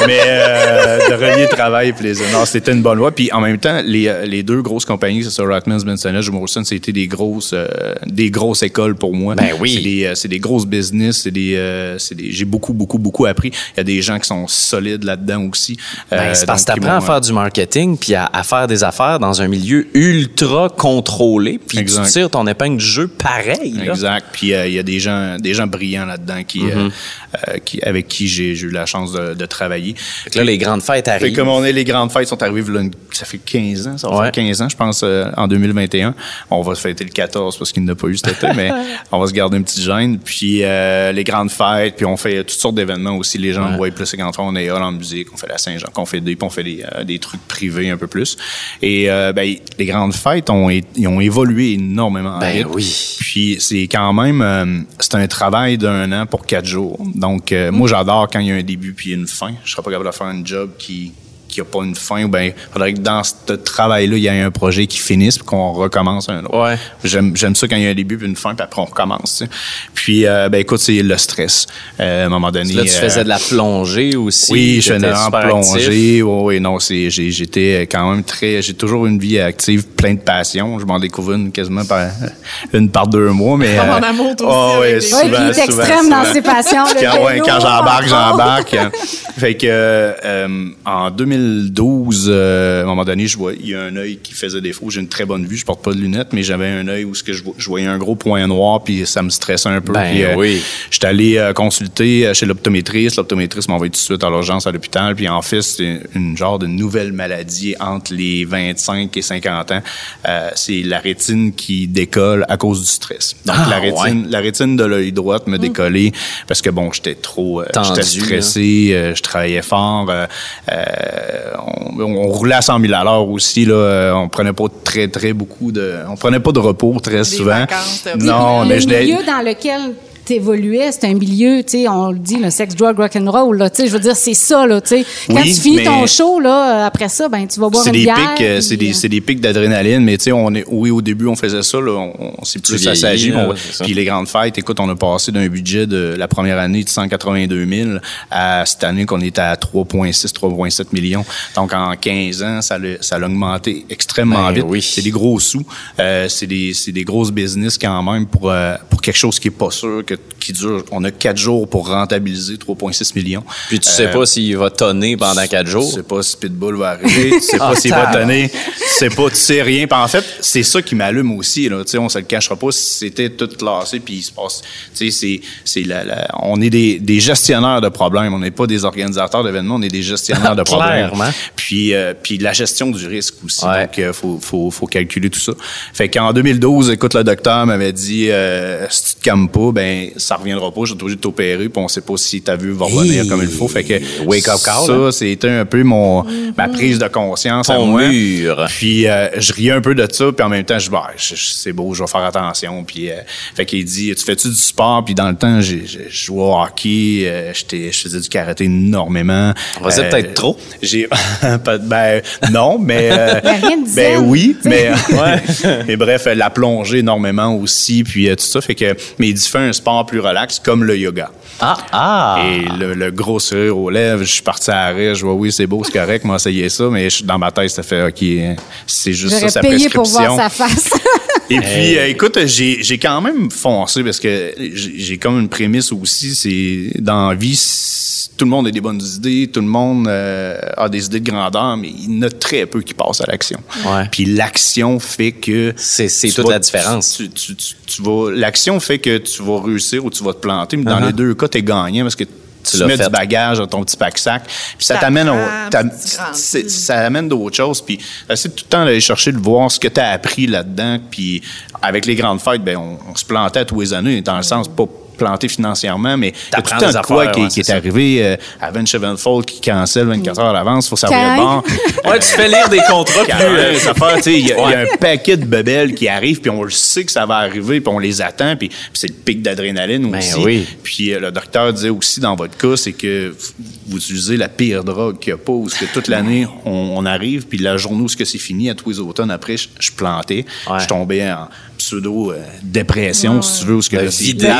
Mais euh, de relier travail et plaisir. Non, c'était une bonne loi. Puis en même temps, les, euh, les deux grosses compagnies, c'est ça, Rothmans, Benson Hedge, Molson, c'était des grosses, euh, des grosses écoles pour moi. Ben oui. C'est des, euh, c'est des grosses business, c'est des, euh, c'est des, j'ai beaucoup, beaucoup, beaucoup appris. Il y a des gens qui sont solides là-dedans aussi. Ben, c'est parce que t'apprends à faire du marketing puis à, à faire des affaires dans un milieu ultra contrôlé puis tu Exact. tires ton épingle du jeu pareil. là. Exact. Puis il y a des gens, des gens brillants là-dedans qui, Mm-hmm. qui, avec qui j'ai, j'ai eu la chance de, de travailler. Fait que là, les grandes fêtes arrivent. comme on est, les grandes fêtes sont arrivées, là, ça fait 15 ans, ça va Ouais. faire 15 ans, je pense, euh, en 2021. On va se fêter le 14 parce qu'il n'a pas eu cet été, mais on va se garder une petite gêne. Puis euh, les grandes fêtes, puis on fait toutes sortes d'événements aussi. Les gens Ouais. voient plus les grandes fêtes. On est en musique, on fait la Saint-Jean, qu'on fait des, puis on fait des, euh, des trucs privés un peu plus. Et euh, ben, les grandes fêtes ont, ils ont évolué énormément. Ben oui. Puis c'est quand même, euh, c'est un travail d'un an pour quatre jours. Donc euh, moi j'adore quand il y a un début puis une fin. Je serais pas capable de faire un job qui qui a pas une fin ou ben faudrait que dans ce travail-là il y ait un projet qui finisse puis qu'on recommence un autre. Ouais. J'aime j'aime ça quand il y a un début puis une fin puis après on recommence. tu sais. Puis euh, ben écoute c'est le stress. Euh, à un moment donné. Là, tu euh, faisais de la plongée aussi. oui, je super actif. plongée. Oui, oui, non, c'est, j'ai, j'étais quand même très, j'ai toujours une vie active, plein de passion. Je m'en découvre une quasiment par, une par deux mois, mais. Comme en amour, toi aussi, oh, ouais, des- Oui, puis il est souvent, extrême souvent. dans ses passions. Quand, ouais, vélo, quand j'embarque, j'embarque. fait que euh, en 2012, euh, à un moment donné, je vois, il y a un œil qui faisait défaut. J'ai une très bonne vue, je porte pas de lunettes, mais j'avais un œil où ce que je, vo- je voyais un gros point noir, puis ça me stressait un peu. Ben puis, euh, oui. J'étais allé euh, consulter euh, chez l'optométriste. L'optométriste m'a envoyé tout de suite à l'urgence à l'hôpital. Puis en fait, c'est une genre de nouvelle maladie entre les 25 et 50 ans. Euh, c'est la rétine qui décolle à cause du stress. Donc Ah, la rétine, la rétine de l'œil droit me décollait parce que bon, j'étais trop, euh, Tendu, j'étais stressé, euh, je travaillais fort. euh, euh, on, on roulait à 100 000 à l'heure aussi là. euh, On prenait pas très très beaucoup de, on prenait pas de repos très souvent. vacances, t'as- non, le mais je milieu dans lequel t'évoluais, c'est un milieu, tu sais, on le dit, le sex, drug, rock and roll, là, tu sais, je veux dire, c'est ça, là, tu sais. Quand Oui, tu finis ton show, là, après ça, ben, tu vas boire C'est une des bière. pics, euh, c'est des, euh, c'est des pics d'adrénaline, mais tu sais, on est, oui, au début, on faisait ça, là, on, on s'est plus vieillis, assagi. là, on- ça. Puis les grandes fêtes, écoute, on a passé d'un budget de la première année de 182 000 à cette année qu'on est à 3,6, 3,7 millions. Donc, en 15 ans, ça l'a, ça l'a augmenté extrêmement Ben vite. oui. C'est des gros sous. Euh, c'est des, c'est des grosses business quand même pour, euh, pour quelque chose qui est pas sûr, que, qui dure. On a quatre jours pour rentabiliser 3,6 millions. Puis tu sais Euh, pas s'il va tonner pendant quatre jours. tu sais pas si Pitbull va arriver, tu sais Ah, pas s'il va donner, tu sais pas, tu sais rien. Puis en fait, c'est ça qui m'allume aussi, là. Tu sais, on se le cachera pas si c'était tout classé puis il se passe, tu sais, c'est, c'est la, la- on est des, des gestionnaires de problèmes. On n'est pas des organisateurs d'événements, on est des gestionnaires de problèmes. Clairement. Puis, euh, puis la gestion du risque aussi. Ouais. Donc, euh, faut, faut, faut calculer tout ça. Fait qu'en 2012, écoute, le docteur m'avait dit, euh, si tu te calmes pas, ben, ça reviendra pas. Je suis obligé de t'opérer, puis on sait pas si ta vue va revenir Hey. comme il faut. Fait que, Wake up call, Ça, hein? c'était un peu mon, ma prise de conscience à Ton moi. mur. Puis, euh, je riais un peu de ça, puis en même temps, je dis, bah, c'est beau, je vais faire attention. Puis, euh, fait qu'il dit, tu fais-tu du sport? Puis dans le temps, j'ai, j'ai- je jouais au hockey, euh, j'étais, je faisais du karaté énormément. On va dire peut-être trop. J'ai, ben, non, mais, euh, Y a rien de ben zen, oui, tu sais. mais, mais bref, la plongée énormément aussi, puis euh, tout ça fait que, mais il dit fais un sport plus relax comme le yoga. Ah, ah. Et le, le gros sourire aux lèvres, je suis parti à rire, je vois oui c'est beau, c'est correct, moi essayé ça, mais je- dans ma tête ça fait ok, c'est juste ça sa payé pour prescription. voir sa face. Et puis, euh, écoute, j'ai j'ai quand même foncé parce que j'ai comme une prémisse aussi, c'est dans la vie, tout le monde a des bonnes idées, tout le monde euh, a des idées de grandeur, mais il y en a très peu qui passent à l'action. Ouais. Puis l'action fait que C'est- c'est tu toute vas- la différence. Tu, tu, tu, tu vas, l'action fait que tu vas réussir ou tu vas te planter, mais dans Uh-huh. les deux cas, t'es gagnant parce que tu, mets fait. du bagage dans ton petit pack-sac, puis ça t'amène au, tu c'est- ça amène d'autres choses. Puis essaie tout le temps d'aller chercher de voir ce que tu as appris là-dedans. Puis avec les grandes fêtes, ben on, on se plantait à tous les années, dans le sens pas planté financièrement, mais il y a tout le temps des de quoi affaires, qui, ouais, qui c'est est arrivé euh, à Vince Sevenfold qui cancelle 24 heures à l'avance, faut savoir le bon. Ouais, tu fais lire des contrats Puis plus. euh, il y, a- il y un paquet de bebelles qui arrivent, puis on le sait que ça va arriver, puis on les attend, puis, c'est le pic d'adrénaline Ben aussi. oui. Puis euh, le docteur disait aussi dans votre cas, c'est que vous utilisez la pire drogue qu'il n'y a pas, que toute l'année on, on arrive, puis la journée où ce que c'est fini, à tous les automnes après, je, je plantais, je tombais en pseudo euh, dépression, si tu veux, où ce que plate,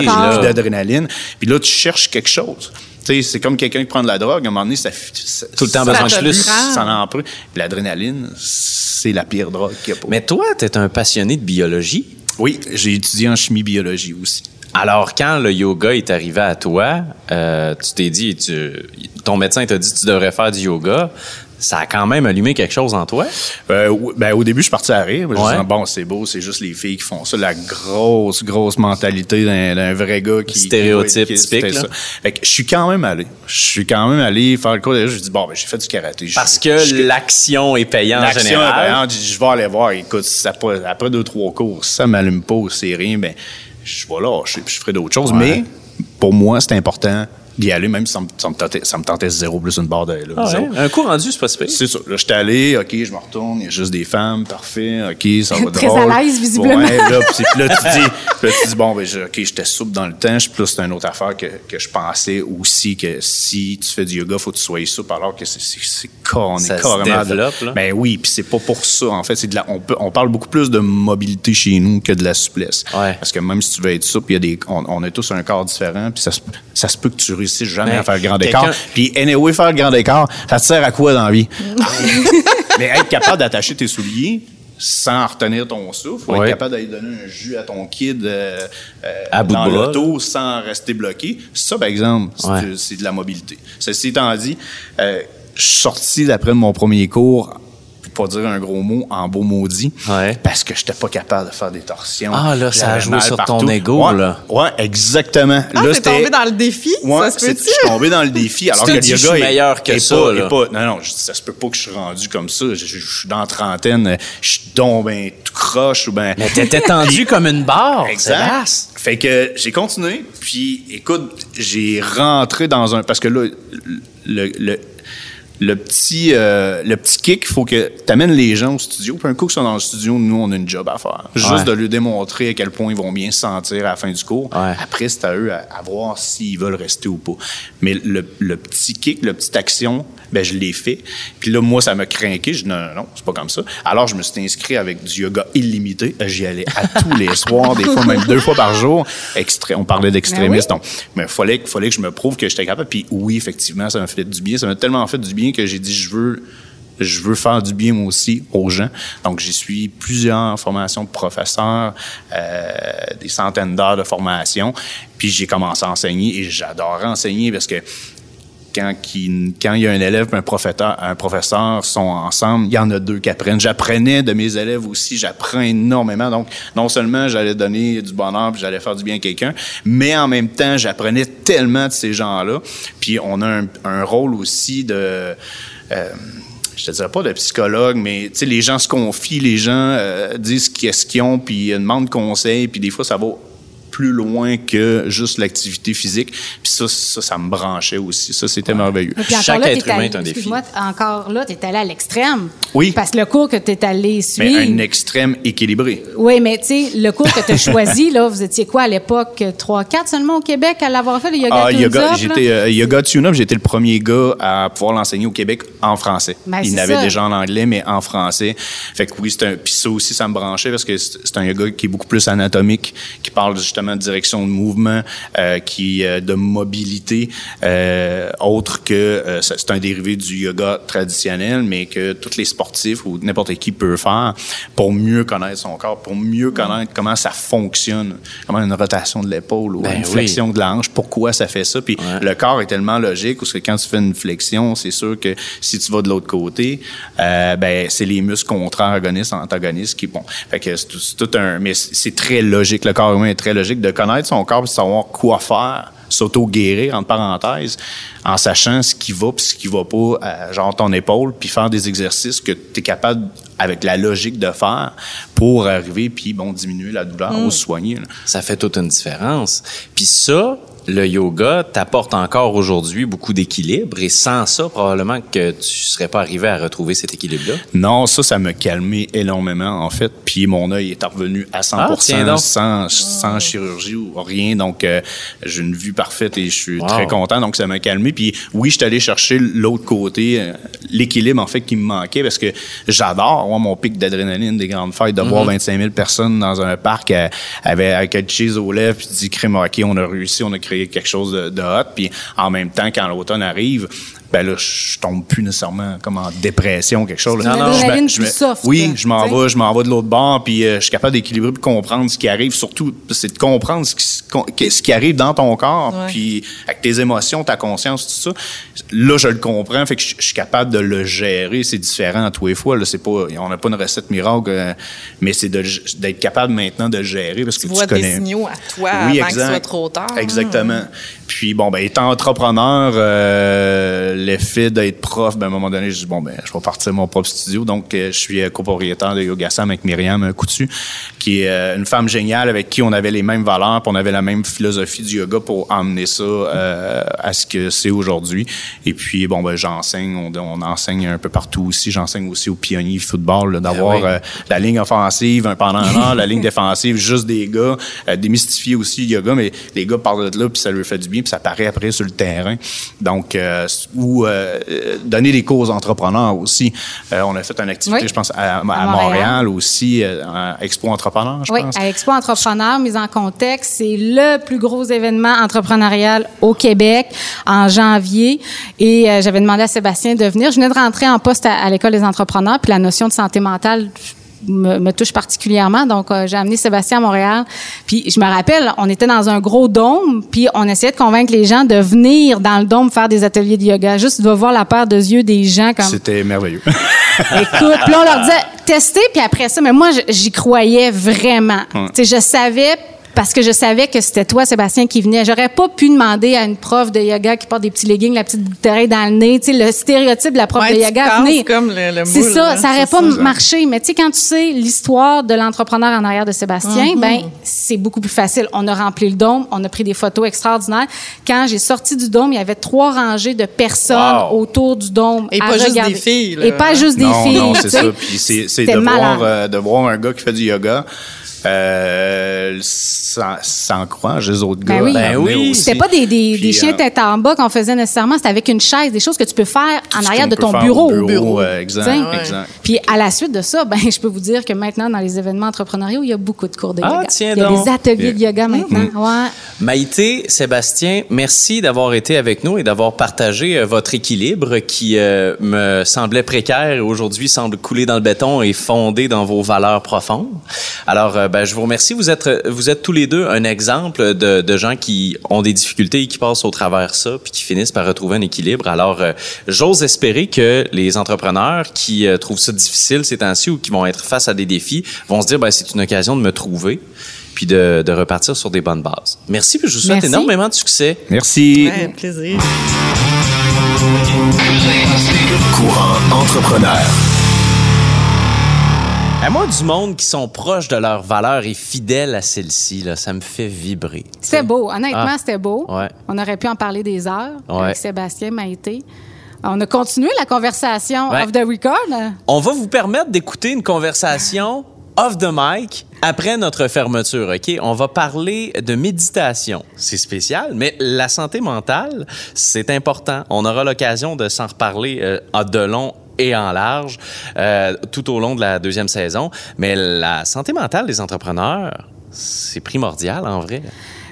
là. puis d'adrénaline. Puis là, tu cherches quelque chose. Tu sais, c'est comme quelqu'un qui prend de la drogue, à un moment donné, ça, ça- Tout le temps ça besoin de plus. Ça en prend. Puis L'adrénaline, c'est la pire drogue qu'il y a pas. Mais toi, t'es un passionné de biologie? Oui, j'ai étudié en chimie-biologie aussi. Alors, quand le yoga est arrivé à toi, euh, tu t'es dit, tu, ton médecin t'a dit que tu devrais faire du yoga. Ça a quand même allumé quelque chose en toi? Euh, ben, au début, je suis parti à rire. Je Ouais. disais, bon, c'est beau, c'est juste les filles qui font ça. La grosse, grosse mentalité d'un vrai gars qui. Stéréotype qui- qui- typique, là. ça. Fait que je suis quand même allé. Je suis quand même allé faire le cours. Je dis, bon, ben, j'ai fait du karaté. Je- Parce je- que l'action est payante en L'action est général. payante. Je je vais aller voir. Écoute, après deux, trois cours, si ça m'allume pas, c'est rien, ben, je vais lâcher puis je ferai d'autres choses. Ouais. Mais pour moi, c'est important d'y aller, même si ça me, ça me tentait, ça me tentait zéro plus une barre de là. Ah ouais? zéro. Un coup rendu, c'est pas si pire. C'est ça. Là, j'étais allé, OK, je me retourne, il y a juste des femmes, parfait, OK, ça va Très drôle. à l'aise, visiblement. Ouais, là, puis là, tu dis, puis là, tu dis, bon, ben, je- OK, j'étais souple dans le temps, je- puis là, c'est une autre affaire que, que je pensais aussi que si tu fais du yoga, faut que tu sois souple, alors que c'est, c'est, c'est on Ça est se carrément. de- développe, là. Ben oui, puis c'est pas pour ça. En fait, c'est de la, on, peut, on parle beaucoup plus de mobilité chez nous que de la souplesse. Ouais. Parce que même si tu veux être souple, y a des, on, on a tous un corps différent, puis ça se, peut- ça se peut que tu réussisses jamais Mais à faire le grand écart. Puis anyway, faire le grand écart, ça te sert à quoi dans la vie? Mais être capable d'attacher tes souliers sans retenir ton souffle, Ouais. être capable d'aller donner un jus à ton kid euh, euh, À bout dans l'auto sans rester bloqué, ça, par exemple, c'est Ouais. de la mobilité. Ceci étant dit, euh, je suis sorti d'après mon premier cours, pour pas dire un gros mot, en beau maudit, Ouais. parce que j'étais pas capable de faire des torsions. Ah, là, ça a joué sur ton partout. ego, Ouais, là. Ouais, exactement. Ah, là, t'es c'était- tombé dans le défi? Ouais, ça se c'est- peut-tu? je suis tombé dans le défi. Alors que le dis, yoga je suis est- meilleur que est ça, pas- là. est pas- non, non, je- ça se peut pas que je suis rendu comme ça. Je, je- je suis dans la trentaine, je suis donc ben tout croche ou ben. Mais t'étais tendu comme une barre, Exact. Fait que j'ai continué, puis écoute, j'ai rentré dans un parce que là le, le, le petit euh, le petit kick, il faut que tu amènes les gens au studio. Puis un coup qu'ils sont dans le studio, nous on a une job à faire. Juste Ouais. de leur démontrer à quel point ils vont bien se sentir à la fin du cours. Ouais. Après, c'est à eux à, à voir s'ils veulent rester ou pas. Mais le, le petit kick, le petite action, ben je l'ai fait. Puis là, moi, ça m'a craqué. Je dis non, non, non, c'est pas comme ça. Alors, je me suis inscrit avec du yoga illimité. J'y allais à tous les soirs, des fois même deux fois par jour. Extré- on parlait d'extrémistes. Ben donc, mais fallait, que- fallait que je me prouve que j'étais capable. Puis oui, effectivement, ça m'a fait du bien. Ça m'a tellement fait du bien que j'ai dit, je veux je veux faire du bien moi aussi aux gens. Donc, j'ai suivi plusieurs formations de professeurs, euh, des centaines d'heures de formation. Puis j'ai commencé à enseigner et j'adorais enseigner parce que quand, il y a un élève un professeur, un professeur sont ensemble, il y en a deux qui apprennent. J'apprenais de mes élèves aussi, j'apprends énormément. Donc, non seulement j'allais donner du bonheur, puis j'allais faire du bien à quelqu'un, mais en même temps, j'apprenais tellement de ces gens-là. Puis on a un, rôle aussi de... euh, je te dirais pas de psychologue, mais les gens se confient, les gens euh, disent qu'est-ce qu'ils ont, puis euh, demandent conseil, puis des fois, ça va plus loin que juste l'activité physique. Puis ça, ça, ça me branchait aussi. Ça, c'était merveilleux. Chaque là, être humain allé- est un défi. excuse-moi, encore là, tu es allé à l'extrême. Oui. Parce que le cours que tu es allé Mais suivre. un extrême équilibré. Oui, mais tu sais, le cours que tu as choisi, là, vous étiez quoi à l'époque? 3-4 seulement au Québec à l'avoir fait, le yoga Ah, yoga, Up, j'étais euh, yoga tune-up, j'étais le premier gars à pouvoir l'enseigner au Québec en français. Ben, Il n'avait déjà en anglais, mais en français. Fait que oui, c'est un, puis ça aussi, ça me branchait parce que c'est un yoga qui est beaucoup plus anatomique, qui parle justement de direction de mouvement, euh, qui euh, de mobilité, euh, autre que c'est un dérivé du yoga traditionnel, mais que tous les sportifs ou n'importe qui peut faire pour mieux connaître son corps, pour mieux connaître comment ça fonctionne, comment une rotation de l'épaule ou Ben une oui. flexion de la hanche, pourquoi ça fait ça. Puis Ouais. le corps est tellement logique parce que quand tu fais une flexion, c'est sûr que si tu vas de l'autre côté, euh, ben c'est les muscles contraires agonistes, antagonistes qui bon. Fait que c'est tout, c'est tout un, mais c'est très logique. Le corps humain est très logique de connaître son corps, de savoir quoi faire s'auto-guérir, entre parenthèses, en sachant ce qui va puis ce qui va pas, euh, genre ton épaule, puis faire des exercices que tu es capable, avec la logique de faire, pour arriver, puis bon, diminuer la douleur ou se soigner. là. Ça fait toute une différence. Puis ça, le yoga t'apporte encore aujourd'hui beaucoup d'équilibre et sans ça, probablement que tu serais pas arrivé à retrouver cet équilibre-là? Non, ça, ça m'a calmé énormément, en fait. Puis mon œil est revenu à 100 Ah, donc. sans, sans chirurgie ou rien. Donc, euh, j'ai une vue parfaite et je suis Wow. très content. Donc, ça m'a calmé. Puis oui, je suis allé chercher l'autre côté, euh, l'équilibre, en fait, qui me manquait parce que j'adore, moi, mon pic d'adrénaline des grandes fêtes, de Mm-hmm. voir 25 000 personnes dans un parc euh, avec, avec un cheese aux lèvres puis dis, crème, OK, on a réussi, on a créé quelque chose de, de hot. Puis en même temps, quand l'automne arrive, ben là, je tombe plus nécessairement comme en dépression, quelque chose. là. Non, non. Je je soft, Oui, je m'en tu vais, je m'en vais de l'autre bord, puis euh, je suis capable d'équilibrer, puis comprendre ce qui arrive. Surtout, c'est de comprendre ce qui, ce arrive dans ton corps, puis avec tes émotions, ta conscience, tout ça. Là, je le comprends, fait que je, je suis capable de le gérer. C'est différent à tous les fois. Là, c'est pas, on n'a pas une recette miracle, euh, mais c'est de- d'être capable maintenant de le gérer parce que Tu tu, vois des signaux à toi Oui, avant que ce exact. soit trop tard. Exactement. Puis bon, ben étant entrepreneur, euh, l'effet d'être prof, ben à un moment donné, je dis bon ben je vais partir mon propre studio. Donc euh, je suis euh, copropriétaire de Yoga Sam avec Myriam euh, Coutu, qui est une femme géniale avec qui on avait les mêmes valeurs, puis on avait la même philosophie du yoga pour emmener ça euh, à ce que c'est aujourd'hui. Et puis bon ben j'enseigne, on, on enseigne un peu partout aussi. J'enseigne aussi aux pionniers football d'avoir Ah oui. euh, la ligne offensive un pendant un an, la ligne défensive, juste des gars, euh, démystifier aussi le yoga, mais les gars parlent de là, puis ça leur fait du bien, puis ça paraît après sur le terrain. Donc, euh, ou euh, euh, donner des cours aux entrepreneurs aussi. Euh, on a fait une activité, Oui. je pense, à, à Montréal. Montréal. aussi, à Expo Entrepreneur, je Oui, pense. à Expo Entrepreneur, mise en contexte, c'est le plus gros événement entrepreneurial au Québec en janvier. Et j'avais demandé à Sébastien de venir. Je venais de rentrer en poste à, à l'école des entrepreneurs, puis la notion de santé mentale me, me touche particulièrement. Donc, euh, j'ai amené Sébastien à Montréal. Puis, je me rappelle, on était dans un gros dôme, puis on essayait de convaincre les gens de venir dans le dôme faire des ateliers de yoga. Juste de voir la paire de yeux des gens comme C'était merveilleux. Écoute, puis là, on leur disait tester, puis après ça, mais moi, j'y croyais vraiment. Tu sais, je savais parce que je savais que c'était toi, Sébastien, qui venait. J'aurais pas pu demander à une prof de yoga qui porte des petits leggings, la petite bouteille dans le nez, tu sais, le stéréotype de la prof Ouais, de tu yoga. casses venez. comme le- le C'est moule, ça, là, ça aurait pas ça. marché. Mais tu sais, quand tu sais l'histoire de l'entrepreneur en arrière de Sébastien, Mhm. ben c'est beaucoup plus facile. On a rempli le dôme, on a pris des photos extraordinaires. Quand j'ai sorti du dôme, il y avait trois rangées de personnes Wow. autour du dôme Et à pas juste regarder. des filles, là. Et pas juste des non, filles. non, c'est ça. Puis c'est, de euh, de voir un gars qui fait du yoga euh, sans, sans croire les autres gars. Ben oui. à Ben oui. aussi. C'était pas des, des, Puis, des chiens euh, tête en bas qu'on faisait nécessairement, c'était avec une chaise, des choses que tu peux faire en arrière de ton bureau. au bureau, euh, exact? Ouais. exact. Puis à la suite de ça, ben je peux vous dire que maintenant dans les événements entrepreneuriaux, il y a beaucoup de cours de Ah, yoga. tiens il y a donc. des ateliers de yoga maintenant. Ouais. Maïté, Sébastien, merci d'avoir été avec nous et d'avoir partagé euh, votre équilibre qui euh, me semblait précaire et aujourd'hui semble couler dans le béton et fondé dans vos valeurs profondes. Alors, euh, ben, je vous remercie. Vous êtes, vous êtes tous les deux un exemple de, de gens qui ont des difficultés et qui passent au travers ça puis qui finissent par retrouver un équilibre. Alors, euh, j'ose espérer que les entrepreneurs qui euh, trouvent ça difficile ces temps-ci ou qui vont être face à des défis vont se dire, ben, c'est une occasion de me trouver puis de, de repartir sur des bonnes bases. Merci, puis je vous souhaite Merci. énormément de succès. Merci. Ouais, plaisir. Courant entrepreneur. À moi, du monde qui sont proches de leurs valeurs et fidèles à celles-ci, ça me fait vibrer. C'était beau. Honnêtement, Ah. c'était beau. Ouais. On aurait pu en parler des heures Ouais. avec Sébastien Maïté. On a continué la conversation Ouais. off the record. On va vous permettre d'écouter une conversation off the mic après notre fermeture, OK? On va parler de méditation. C'est spécial, mais la santé mentale, c'est important. On aura l'occasion de s'en reparler euh, en de long et en large euh, tout au long de la deuxième saison. Mais la santé mentale des entrepreneurs, c'est primordial en vrai.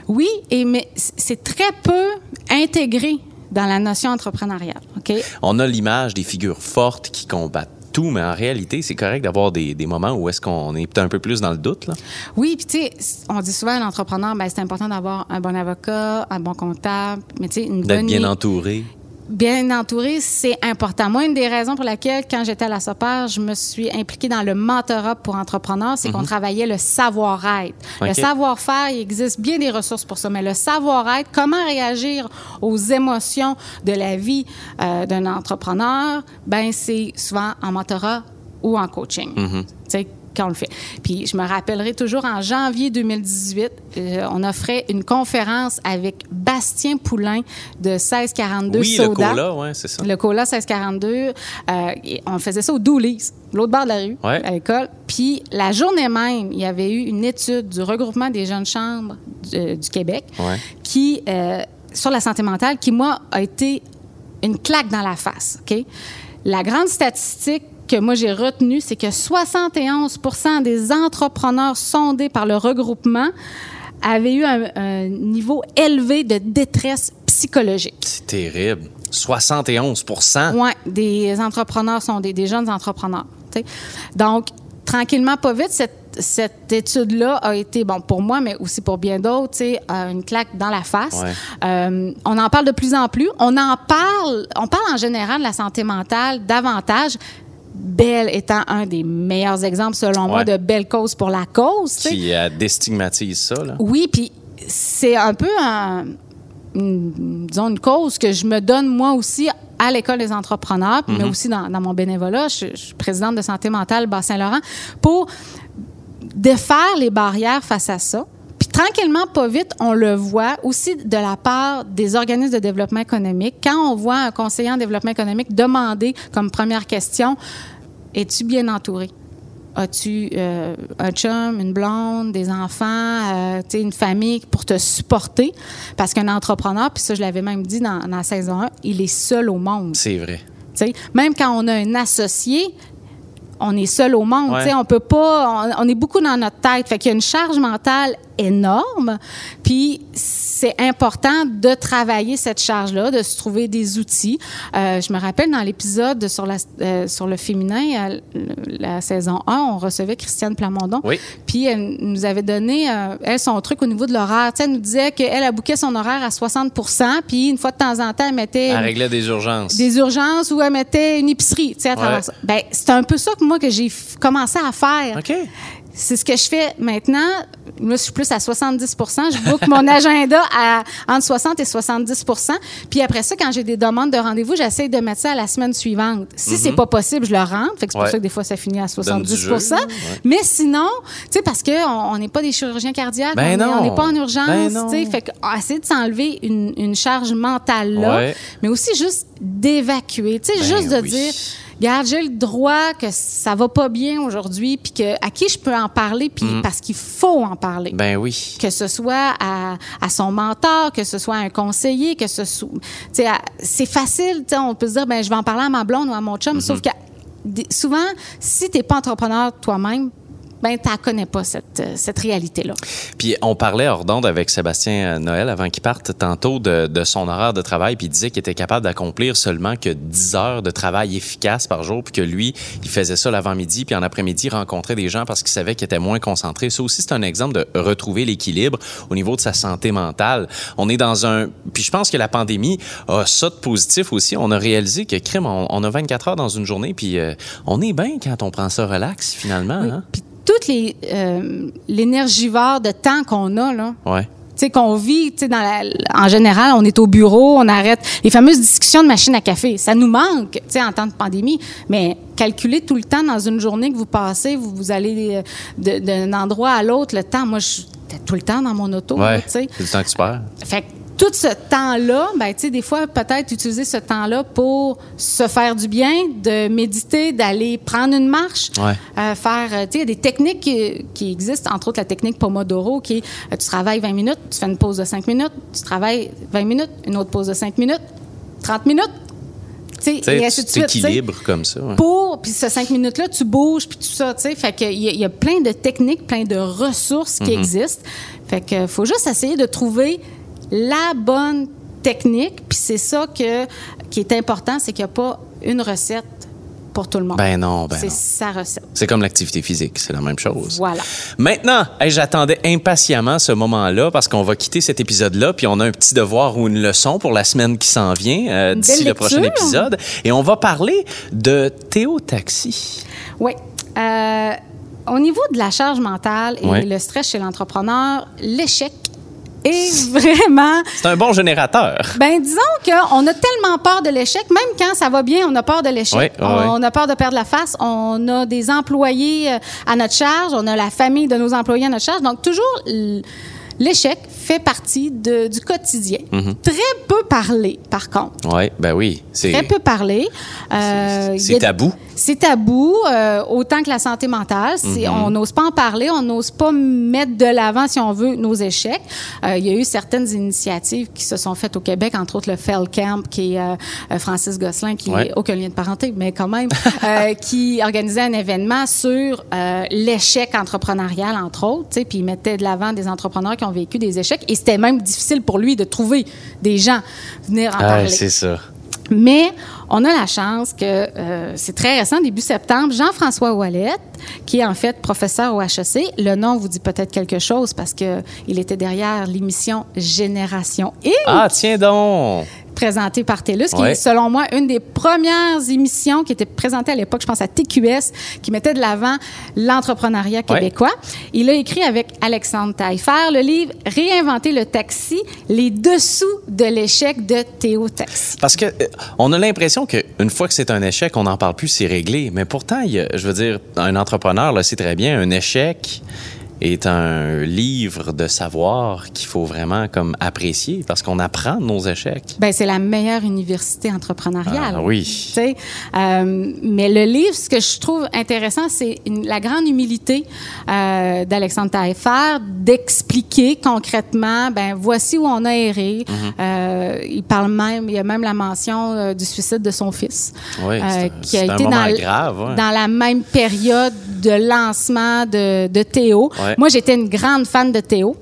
Oui, et mais c'est très peu intégré dans la notion entrepreneuriale. OK? On a l'image des figures fortes qui combattent tout, mais en réalité, c'est correct d'avoir des, des moments où est-ce qu'on est peut-être un peu plus dans le doute. Là. Oui, puis tu sais, on dit souvent à l'entrepreneur, ben, c'est important d'avoir un bon avocat, un bon comptable, mais tu sais, une D'être bonne bien entouré. Bien entouré, c'est important. Moi, une des raisons pour laquelle, quand j'étais à la SOPER, je me suis impliquée dans le mentorat pour entrepreneurs, c'est qu'on travaillait le savoir-être. Le Mhm. Savoir-faire, il existe bien des ressources pour ça, mais le savoir-être, comment réagir aux émotions de la vie euh, d'un entrepreneur, ben c'est souvent en mentorat ou en coaching. Mhm. Quand on le fait. Puis je me rappellerai toujours en janvier 2018, euh, on offrait une conférence avec Bastien Poulain de 1642 Oui, le Soda. cola, ouais, c'est ça. Le cola 1642. euh, on faisait ça au Doolies, l'autre bord de la rue, Ouais. à l'école. Puis la journée même, il y avait eu une étude du regroupement des jeunes chambres du, du Québec Ouais. qui, euh, sur la santé mentale qui, moi, a été une claque dans la face. OK? La grande statistique que moi j'ai retenue, c'est que 71 des entrepreneurs sondés par le regroupement avaient eu un, un niveau élevé de détresse psychologique. C'est terrible. 71% Oui, des entrepreneurs sont des, des jeunes entrepreneurs. Donc, tranquillement, pas vite, cette, cette étude-là a été, bon, pour moi, mais aussi pour bien d'autres, euh, une claque dans la face. Ouais. Euh, on en parle de plus en plus. On en parle, on parle en général de la santé mentale davantage. Belle étant un des meilleurs exemples, selon moi, de belle cause pour la cause. tu sais. qui euh, déstigmatise ça. Là. Oui, puis c'est un peu un- une, disons une cause que je me donne moi aussi à l'école des entrepreneurs, mais aussi dans, dans mon bénévolat. Je, je suis présidente de santé mentale Bas-Saint-Laurent pour défaire les barrières face à ça. Tranquillement, pas vite, on le voit aussi de la part des organismes de développement économique. Quand on voit un conseiller en développement économique demander comme première question, es-tu bien entouré? As-tu euh, un chum, une blonde, des enfants, euh, une famille pour te supporter? Parce qu'un entrepreneur, puis ça, je l'avais même dit dans, dans la saison 1, il est seul au monde. C'est vrai. Même quand on a un associé, on est seul au monde. Ouais. On peut pas. On, on est beaucoup dans notre tête. Fait qu'il y a une charge mentale énorme. Puis c'est important de travailler cette charge-là, de se trouver des outils. Euh, je me rappelle dans l'épisode sur la euh, sur le féminin, euh, la saison 1, on recevait Christiane Plamondon. Oui. Puis elle nous avait donné, elle, son truc au niveau de l'horaire. Tu sais, Elle nous disait qu'elle a bouqué son horaire à 60 puis une fois de temps en temps, elle mettait Elle réglait des urgences. des urgences où elle mettait une épicerie, tu sais, à travers ça. Ben, c'est un peu ça que moi que j'ai commencé à faire. OK. C'est ce que je fais maintenant. Moi, je suis plus à 70% Je book mon agenda à entre 60 et 70% Puis après ça, quand j'ai des demandes de rendez-vous, j'essaie de mettre ça à la semaine suivante. Si c'est pas possible, je le rentre. Fait que c'est pour Mhm. Ça que des fois, ça finit à Donne 70 du jeu, ouais. Mais sinon, tu sais, parce qu'on n'est pas des chirurgiens cardiaques, Ben on n'est pas en urgence, Ben tu sais. Fait que ah, essayer de s'enlever une, une charge mentale là, Ouais. mais aussi juste d'évacuer. Tu sais, Ben juste de oui. dire, regarde, j'ai le droit que ça va pas bien aujourd'hui, puis que à qui je peux en parler, puis parce qu'il faut en parler. Mm. Ben oui. que ce soit à, à son mentor, que ce soit à un conseiller, que ce soit, c'est facile, tu sais, on peut se dire, ben je vais en parler à ma blonde ou à mon chum, Mm-hmm. sauf que souvent, si t'es pas entrepreneur toi-même, ben tu connais pas cette, euh, cette réalité-là. Puis on parlait hors d'onde avec Sébastien euh, Noël avant qu'il parte tantôt de, de son horaire de travail, puis il disait qu'il était capable d'accomplir seulement que 10 heures de travail efficace par jour, puis que lui, il faisait ça l'avant-midi, puis en après-midi, il rencontrait des gens parce qu'il savait qu'il était moins concentré. Ça aussi, c'est un exemple de retrouver l'équilibre au niveau de sa santé mentale. On est dans un... Puis je pense que la pandémie a ça de positif aussi. On a réalisé que, crime, on, on a 24 heures dans une journée, puis euh, on est bien quand on prend ça relax, finalement. Hein? Puis toute les euh, l'énergivore de temps qu'on a là, Ouais. tu sais qu'on vit, dans la, en général, on est au bureau, on arrête les fameuses discussions de machine à café. Ça nous manque, tu sais en temps de pandémie, mais calculer tout le temps dans une journée que vous passez, vous, vous allez euh, d'un endroit à l'autre, le temps, moi je suis tout le temps dans mon auto, Ouais. C'est du temps que tu perds. Fait tout ce temps-là, ben, tu sais, des fois, peut-être utiliser ce temps-là pour se faire du bien, de méditer, d'aller prendre une marche, Ouais. euh, faire, euh, tu sais, il y a des techniques qui, qui existent, entre autres la technique Pomodoro, qui est, euh, tu travailles 20 minutes, tu fais une pause de 5 minutes, tu travailles 20 minutes, une autre pause de 5 minutes, 30 minutes, tu sais, Tu sais, et ainsi tu t'équilibres comme ça. ouais. pour puis ces cinq minutes là tu bouges puis tout ça tu sais fait que il y, y a plein de techniques plein de ressources Mhm. qui existent fait que faut juste essayer de trouver la bonne technique puis c'est ça que qui est important c'est qu'il n'y a pas une recette pour tout le monde. Ben non, ben c'est sa recette. C'est comme l'activité physique, c'est la même chose. voilà. Maintenant, hey, j'attendais impatiemment ce moment-là parce qu'on va quitter cet épisode-là, puis on a un petit devoir ou une leçon pour la semaine qui s'en vient euh, d'ici le prochain épisode. Et on va parler de Théo Taxi. oui. Euh, au niveau de la charge mentale et le stress chez l'entrepreneur l'échec est vraiment C'est un bon générateur. Ben disons qu'on a tellement peur de l'échec, même quand ça va bien, on a peur de l'échec. On a peur de perdre la face. On a des employés euh, à notre charge, on a la famille de nos employés à notre charge. Donc toujours l'échec fait partie de, du quotidien. Très peu parlé, par contre. Ouais, ben oui. Très peu parlé. Euh, c'est tabou. C'est tabou, euh, autant que la santé mentale. Mm-hmm. On n'ose pas en parler, on n'ose pas mettre de l'avant, si on veut, nos échecs. Euh, il y a eu certaines initiatives qui se sont faites au Québec, entre autres le Fell Camp, qui est Francis Gosselin, qui Ouais. n'a aucun lien de parenté, mais quand même, qui organisait un événement sur l'échec entrepreneurial, entre autres, puis il mettait de l'avant des entrepreneurs qui ont vécu des échecs. Et c'était même difficile pour lui de trouver des gens venir en Ah, parler. c'est ça. Mais on a la chance que euh, c'est très récent, début septembre, Jean-François Ouellette, qui est en fait professeur au HEC. Le nom vous dit peut-être quelque chose parce que il était derrière l'émission Génération X, Ah, tiens donc. Présentée par TELUS, qui Ouais. est selon moi une des premières émissions qui était présentée à l'époque, je pense à TQS, qui mettait de l'avant l'entrepreneuriat Ouais. québécois. Il a écrit avec Alexandre Taillefer le livre Réinventer le taxi, les dessous de l'échec de Théo Taxi. Parce que euh, on a l'impression qu'une fois que c'est un échec, on n'en parle plus, c'est réglé. Mais pourtant, il y a- je veux dire, un entrepreneur, là, c'est très bien. Un échec est un livre de savoir qu'il faut vraiment comme apprécier parce qu'on apprend de nos échecs. Ben, c'est la meilleure université entrepreneuriale. Ah oui. Euh, mais le livre, ce que je trouve intéressant, c'est la grande humilité euh, d'Alexandre Taillefer d'expliquer concrètement, ben voici où on a erré. Mhm. Euh, il parle même, il y a même la mention euh, du suicide de son fils, Oui, un- Euh, qui a été dans, grave, ouais. dans la même période de lancement de, de Théo. Ouais. Moi, j'étais une grande fan de Théo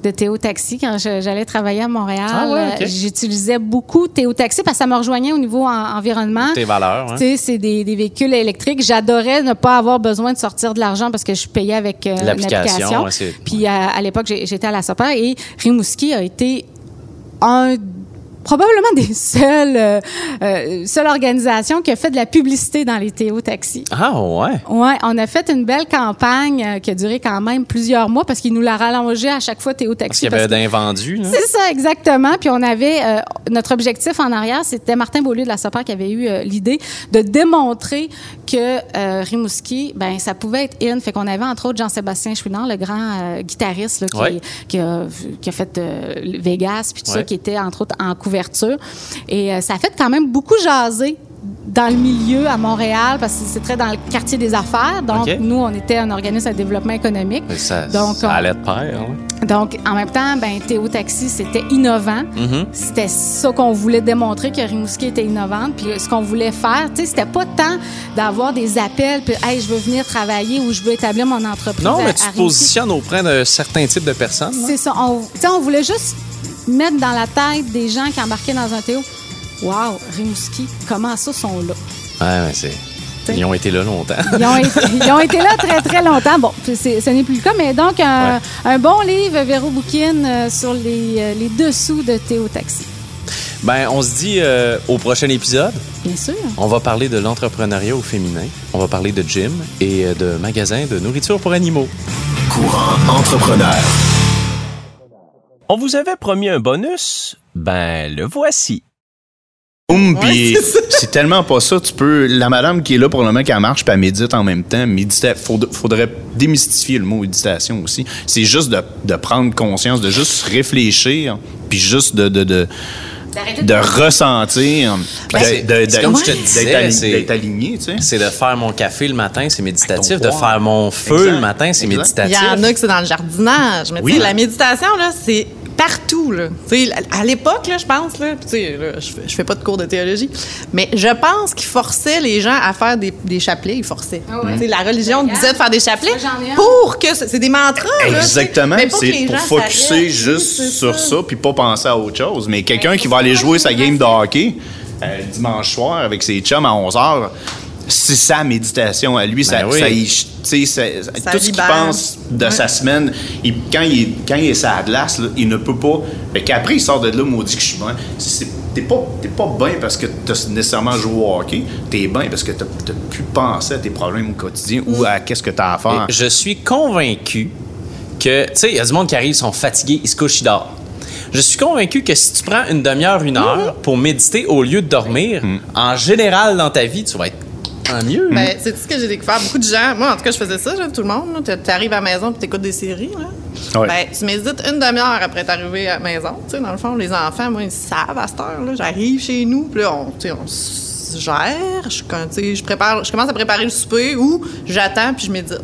de Théo Taxi quand j'allais travailler à Montréal. Ah ouais. Euh, J'utilisais beaucoup Théo Taxi parce que ça me rejoignait au niveau en- environnement. Tes valeurs, hein? C'est des, des véhicules électriques. J'adorais ne pas avoir besoin de sortir de l'argent parce que je payais avec euh, L'application, ouais, Puis à, à l'époque, j'étais à la SOPER et Rimouski a été un probablement des seules, euh, euh, seule organisation qui a fait de la publicité dans les Théo Taxi. Ah ouais. Ouais, on a fait une belle campagne euh, qui a duré quand même plusieurs mois parce qu'il nous l'a rallongé à chaque fois Théo Parce Taxi. qu'il y avait parce d'invendus. c'est ça, exactement. Puis on avait euh, notre objectif en arrière, c'était Martin Beaulieu de la SOPAR qui avait eu euh, l'idée de démontrer que euh, Rimouski, ben ça pouvait être in. Fait qu'on avait entre autres Jean-Sébastien Chouinard, le grand euh, guitariste là, qui, Ouais. qui, a, qui a fait euh, Vegas puis tout ça, qui était entre autres en couverture. Et euh, ça a fait quand même beaucoup jaser dans le milieu à Montréal parce que c'est très dans le quartier des affaires. Donc nous, on était un organisme de développement économique. Ça, Donc, ça allait de pair. hein? donc, en même temps, ben, Théo Taxi, c'était innovant. Mm-hmm. C'était ça qu'on voulait démontrer que Rimouski était innovante. Puis ce qu'on voulait faire, tu sais, c'était pas tant d'avoir des appels, puis hey, je veux venir travailler ou je veux établir mon entreprise. Non, mais à tu te Rimouski. positionnes auprès d'un certain type de personnes. C'est ça. On, tu sais, on voulait juste mettre dans la tête des gens qui embarquaient dans un Théo. Wow, Rimouski, comment ça sont là? Ouais, mais c'est. Ils ont été là longtemps. Ils ont, été, ils ont été là très, très longtemps. Bon, c'est- ce n'est plus le cas, mais donc, un, Ouais. un bon livre, Véro Bouquin, euh, sur les, euh, les dessous de Théo Taxi. Ben, on se dit euh, au prochain épisode, Bien sûr. on va parler de l'entrepreneuriat au féminin. On va parler de gym et euh, de magasins de nourriture pour animaux. Courant entrepreneur. On vous avait promis un bonus? Ben, le voici. Boum, puis c'est tellement pas ça. Tu peux. La madame qui est là pour le moment, qui marche, puis elle médite en même temps. Faudrait, faudrait démystifier le mot méditation aussi. C'est juste de, de prendre conscience, de juste réfléchir, puis juste de. de, de de ressentir, de- te d'être aligné, tu sais. C'est de faire mon café le matin, c'est méditatif. De faire mon feu Exact. le matin, c'est Exact. Il méditatif. y en a que c'est dans le jardinage. Mais Oui. tu sais, la méditation, là, c'est partout. Là. Tu sais, à l'époque, là, je pense, là, je, fais, je fais pas de cours de théologie, mais je pense qu'ils forçaient les gens à faire des, des chapelets. Ils forçaient. Ah ouais. La religion Regarde. disait de faire des chapelets pour que... C'est des mantras. Exactement. Mais pour que C'est les pour focusser juste sur ça, puis pas penser à autre chose. Mais quelqu'un qui va aller jouer sa game de hockey euh, dimanche soir avec ses chums à 11 h, c'est sa méditation à lui. ça, Ben oui. ça sais, ça- Ça tout ce qu'il pense de Ouais. sa semaine, il- quand, il est, quand il est la glace, là, il ne peut pas. Fait qu'après, il sort de là, maudit que je suis bien. C'est- T'es pas, t'es pas bien parce que t'as nécessairement joué au hockey. T'es bien parce que t'as pu penser à tes problèmes au quotidien ou à qu'est-ce que t'as à faire. Et je suis convaincu que, tu sais, il y a du monde qui arrive, ils sont fatigués, ils se couchent, ils dorment. Je suis convaincu que si tu prends une demi-heure, une heure pour méditer au lieu de dormir, en général dans ta vie, tu vas être mieux. Ben, c'est ce que j'ai découvert? Beaucoup de gens, moi en tout cas, je faisais ça, là, tout le monde. Tu arrives à la maison et tu écoutes des séries. Là. Ouais. Ben, tu médites une demi-heure après t'arriver à la maison. Dans le fond, les enfants, moi, ils savent à cette heure-là. J'arrive chez nous, puis là, on, on se gère. Je, je, prépare, je commence à préparer le souper ou j'attends puis je médite.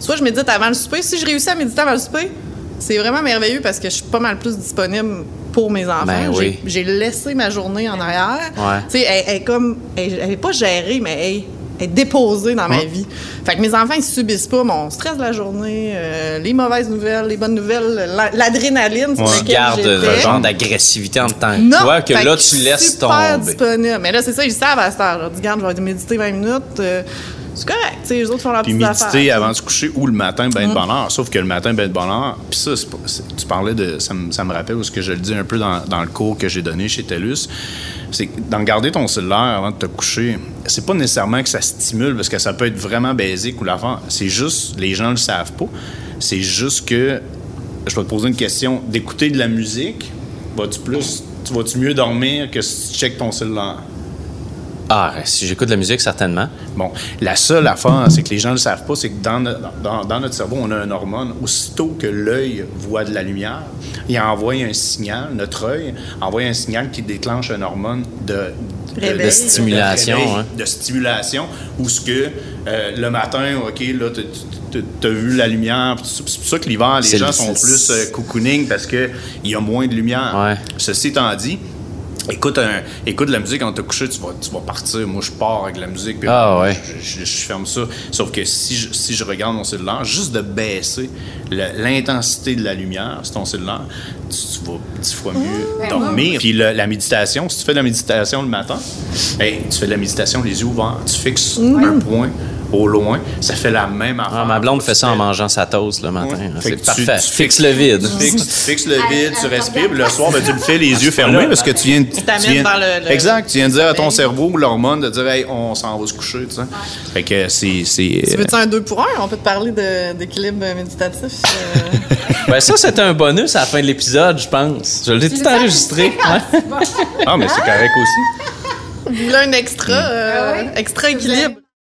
Soit je médite avant le souper. Si je réussis à méditer avant le souper, c'est vraiment merveilleux parce que je suis pas mal plus disponible pour mes enfants. Ben oui. J'ai- laissé ma journée en arrière. Ouais. Tu sais, elle, elle comme, elle, elle est pas gérée, mais elle, est déposée dans ma vie. Fait que mes enfants, ils subissent pas mon stress de la journée, euh, les mauvaises nouvelles, les bonnes nouvelles, la- l'adrénaline gardes j'étais. un genre d'agressivité en tant que Non, toi que fait là, tu laisses super tomber. disponible. Mais là, c'est ça, ils savent à cette heure. Je leur dis, garde, je vais méditer 20 minutes. euh, c'est correct. Tu sais, les autres font leur Puis méditer avant de se coucher ou le matin, ben Mm. de bonne heure. Sauf que le matin, ben de bonne heure. Puis ça, c'est pas- c'est- tu parlais de. Ça me, ça me rappelle, ce que je le dis un peu dans, dans le cours que j'ai donné chez TELUS, c'est d'en garder ton cellulaire avant de te coucher, c'est pas nécessairement que ça stimule, parce que ça peut être vraiment basique ou l'enfant. C'est juste, les gens le savent pas. C'est juste que, je vais te poser une question, d'écouter de la musique, vas-tu plus. Tu vas-tu mieux dormir que si tu checkes ton cellulaire? Ah, si j'écoute de la musique, certainement. Bon, la seule affaire, c'est que les gens ne le savent pas, c'est que dans, no- dans- dans notre cerveau, on a une hormone. Aussitôt que l'œil voit de la lumière, il envoie un signal, notre œil envoie un signal qui déclenche une hormone de, de, Réveil. De stimulation, réveil, hein. de stimulation, où ce que euh, le matin, OK, là, tu as vu la lumière. C'est pour ça que l'hiver, les gens le- sont plus euh, cocooning parce qu'il y a moins de lumière. Ouais. Ceci étant dit, Écoute, un- écoute de la musique quand tu couché, tu vas, tu vas partir. Moi, je pars avec la musique. puis Ah, ouais. je, je- je ferme ça. Sauf que si je, si je regarde mon cellulaire, juste de baisser l'intensité de la lumière sur ton cellulaire, tu, tu vas dix fois mieux dormir. Puis le- la méditation, si tu fais de la méditation le matin, hey, tu fais de la méditation les yeux ouverts, tu fixes un point au loin, ça fait la même affaire. Ah, ma blonde fait ça en mangeant sa toast le matin. Ouais. hein. C'est tu- parfait. tu Fixe fixes- le vide. Tu fixes, tu fixes le vide, tu respires, le soir, ben, tu le fais les yeux fermés parce que tu viens, tu t'amènes viens- vers le- le- exact, tu viens de dire à ton sommeil. cerveau, l'hormone, de dire, hey, on s'en va se coucher, tu sais. Fait que c'est, c'est. Tu veux-tu un 2 pour 1? On peut te parler de- d'équilibre méditatif. euh. Ben, ça, c'était un bonus à la fin de l'épisode, je pense. Je l'ai tout enregistré. Ah, mais c'est correct aussi. Vous voulez un extra, euh, Ah oui? extra équilibre?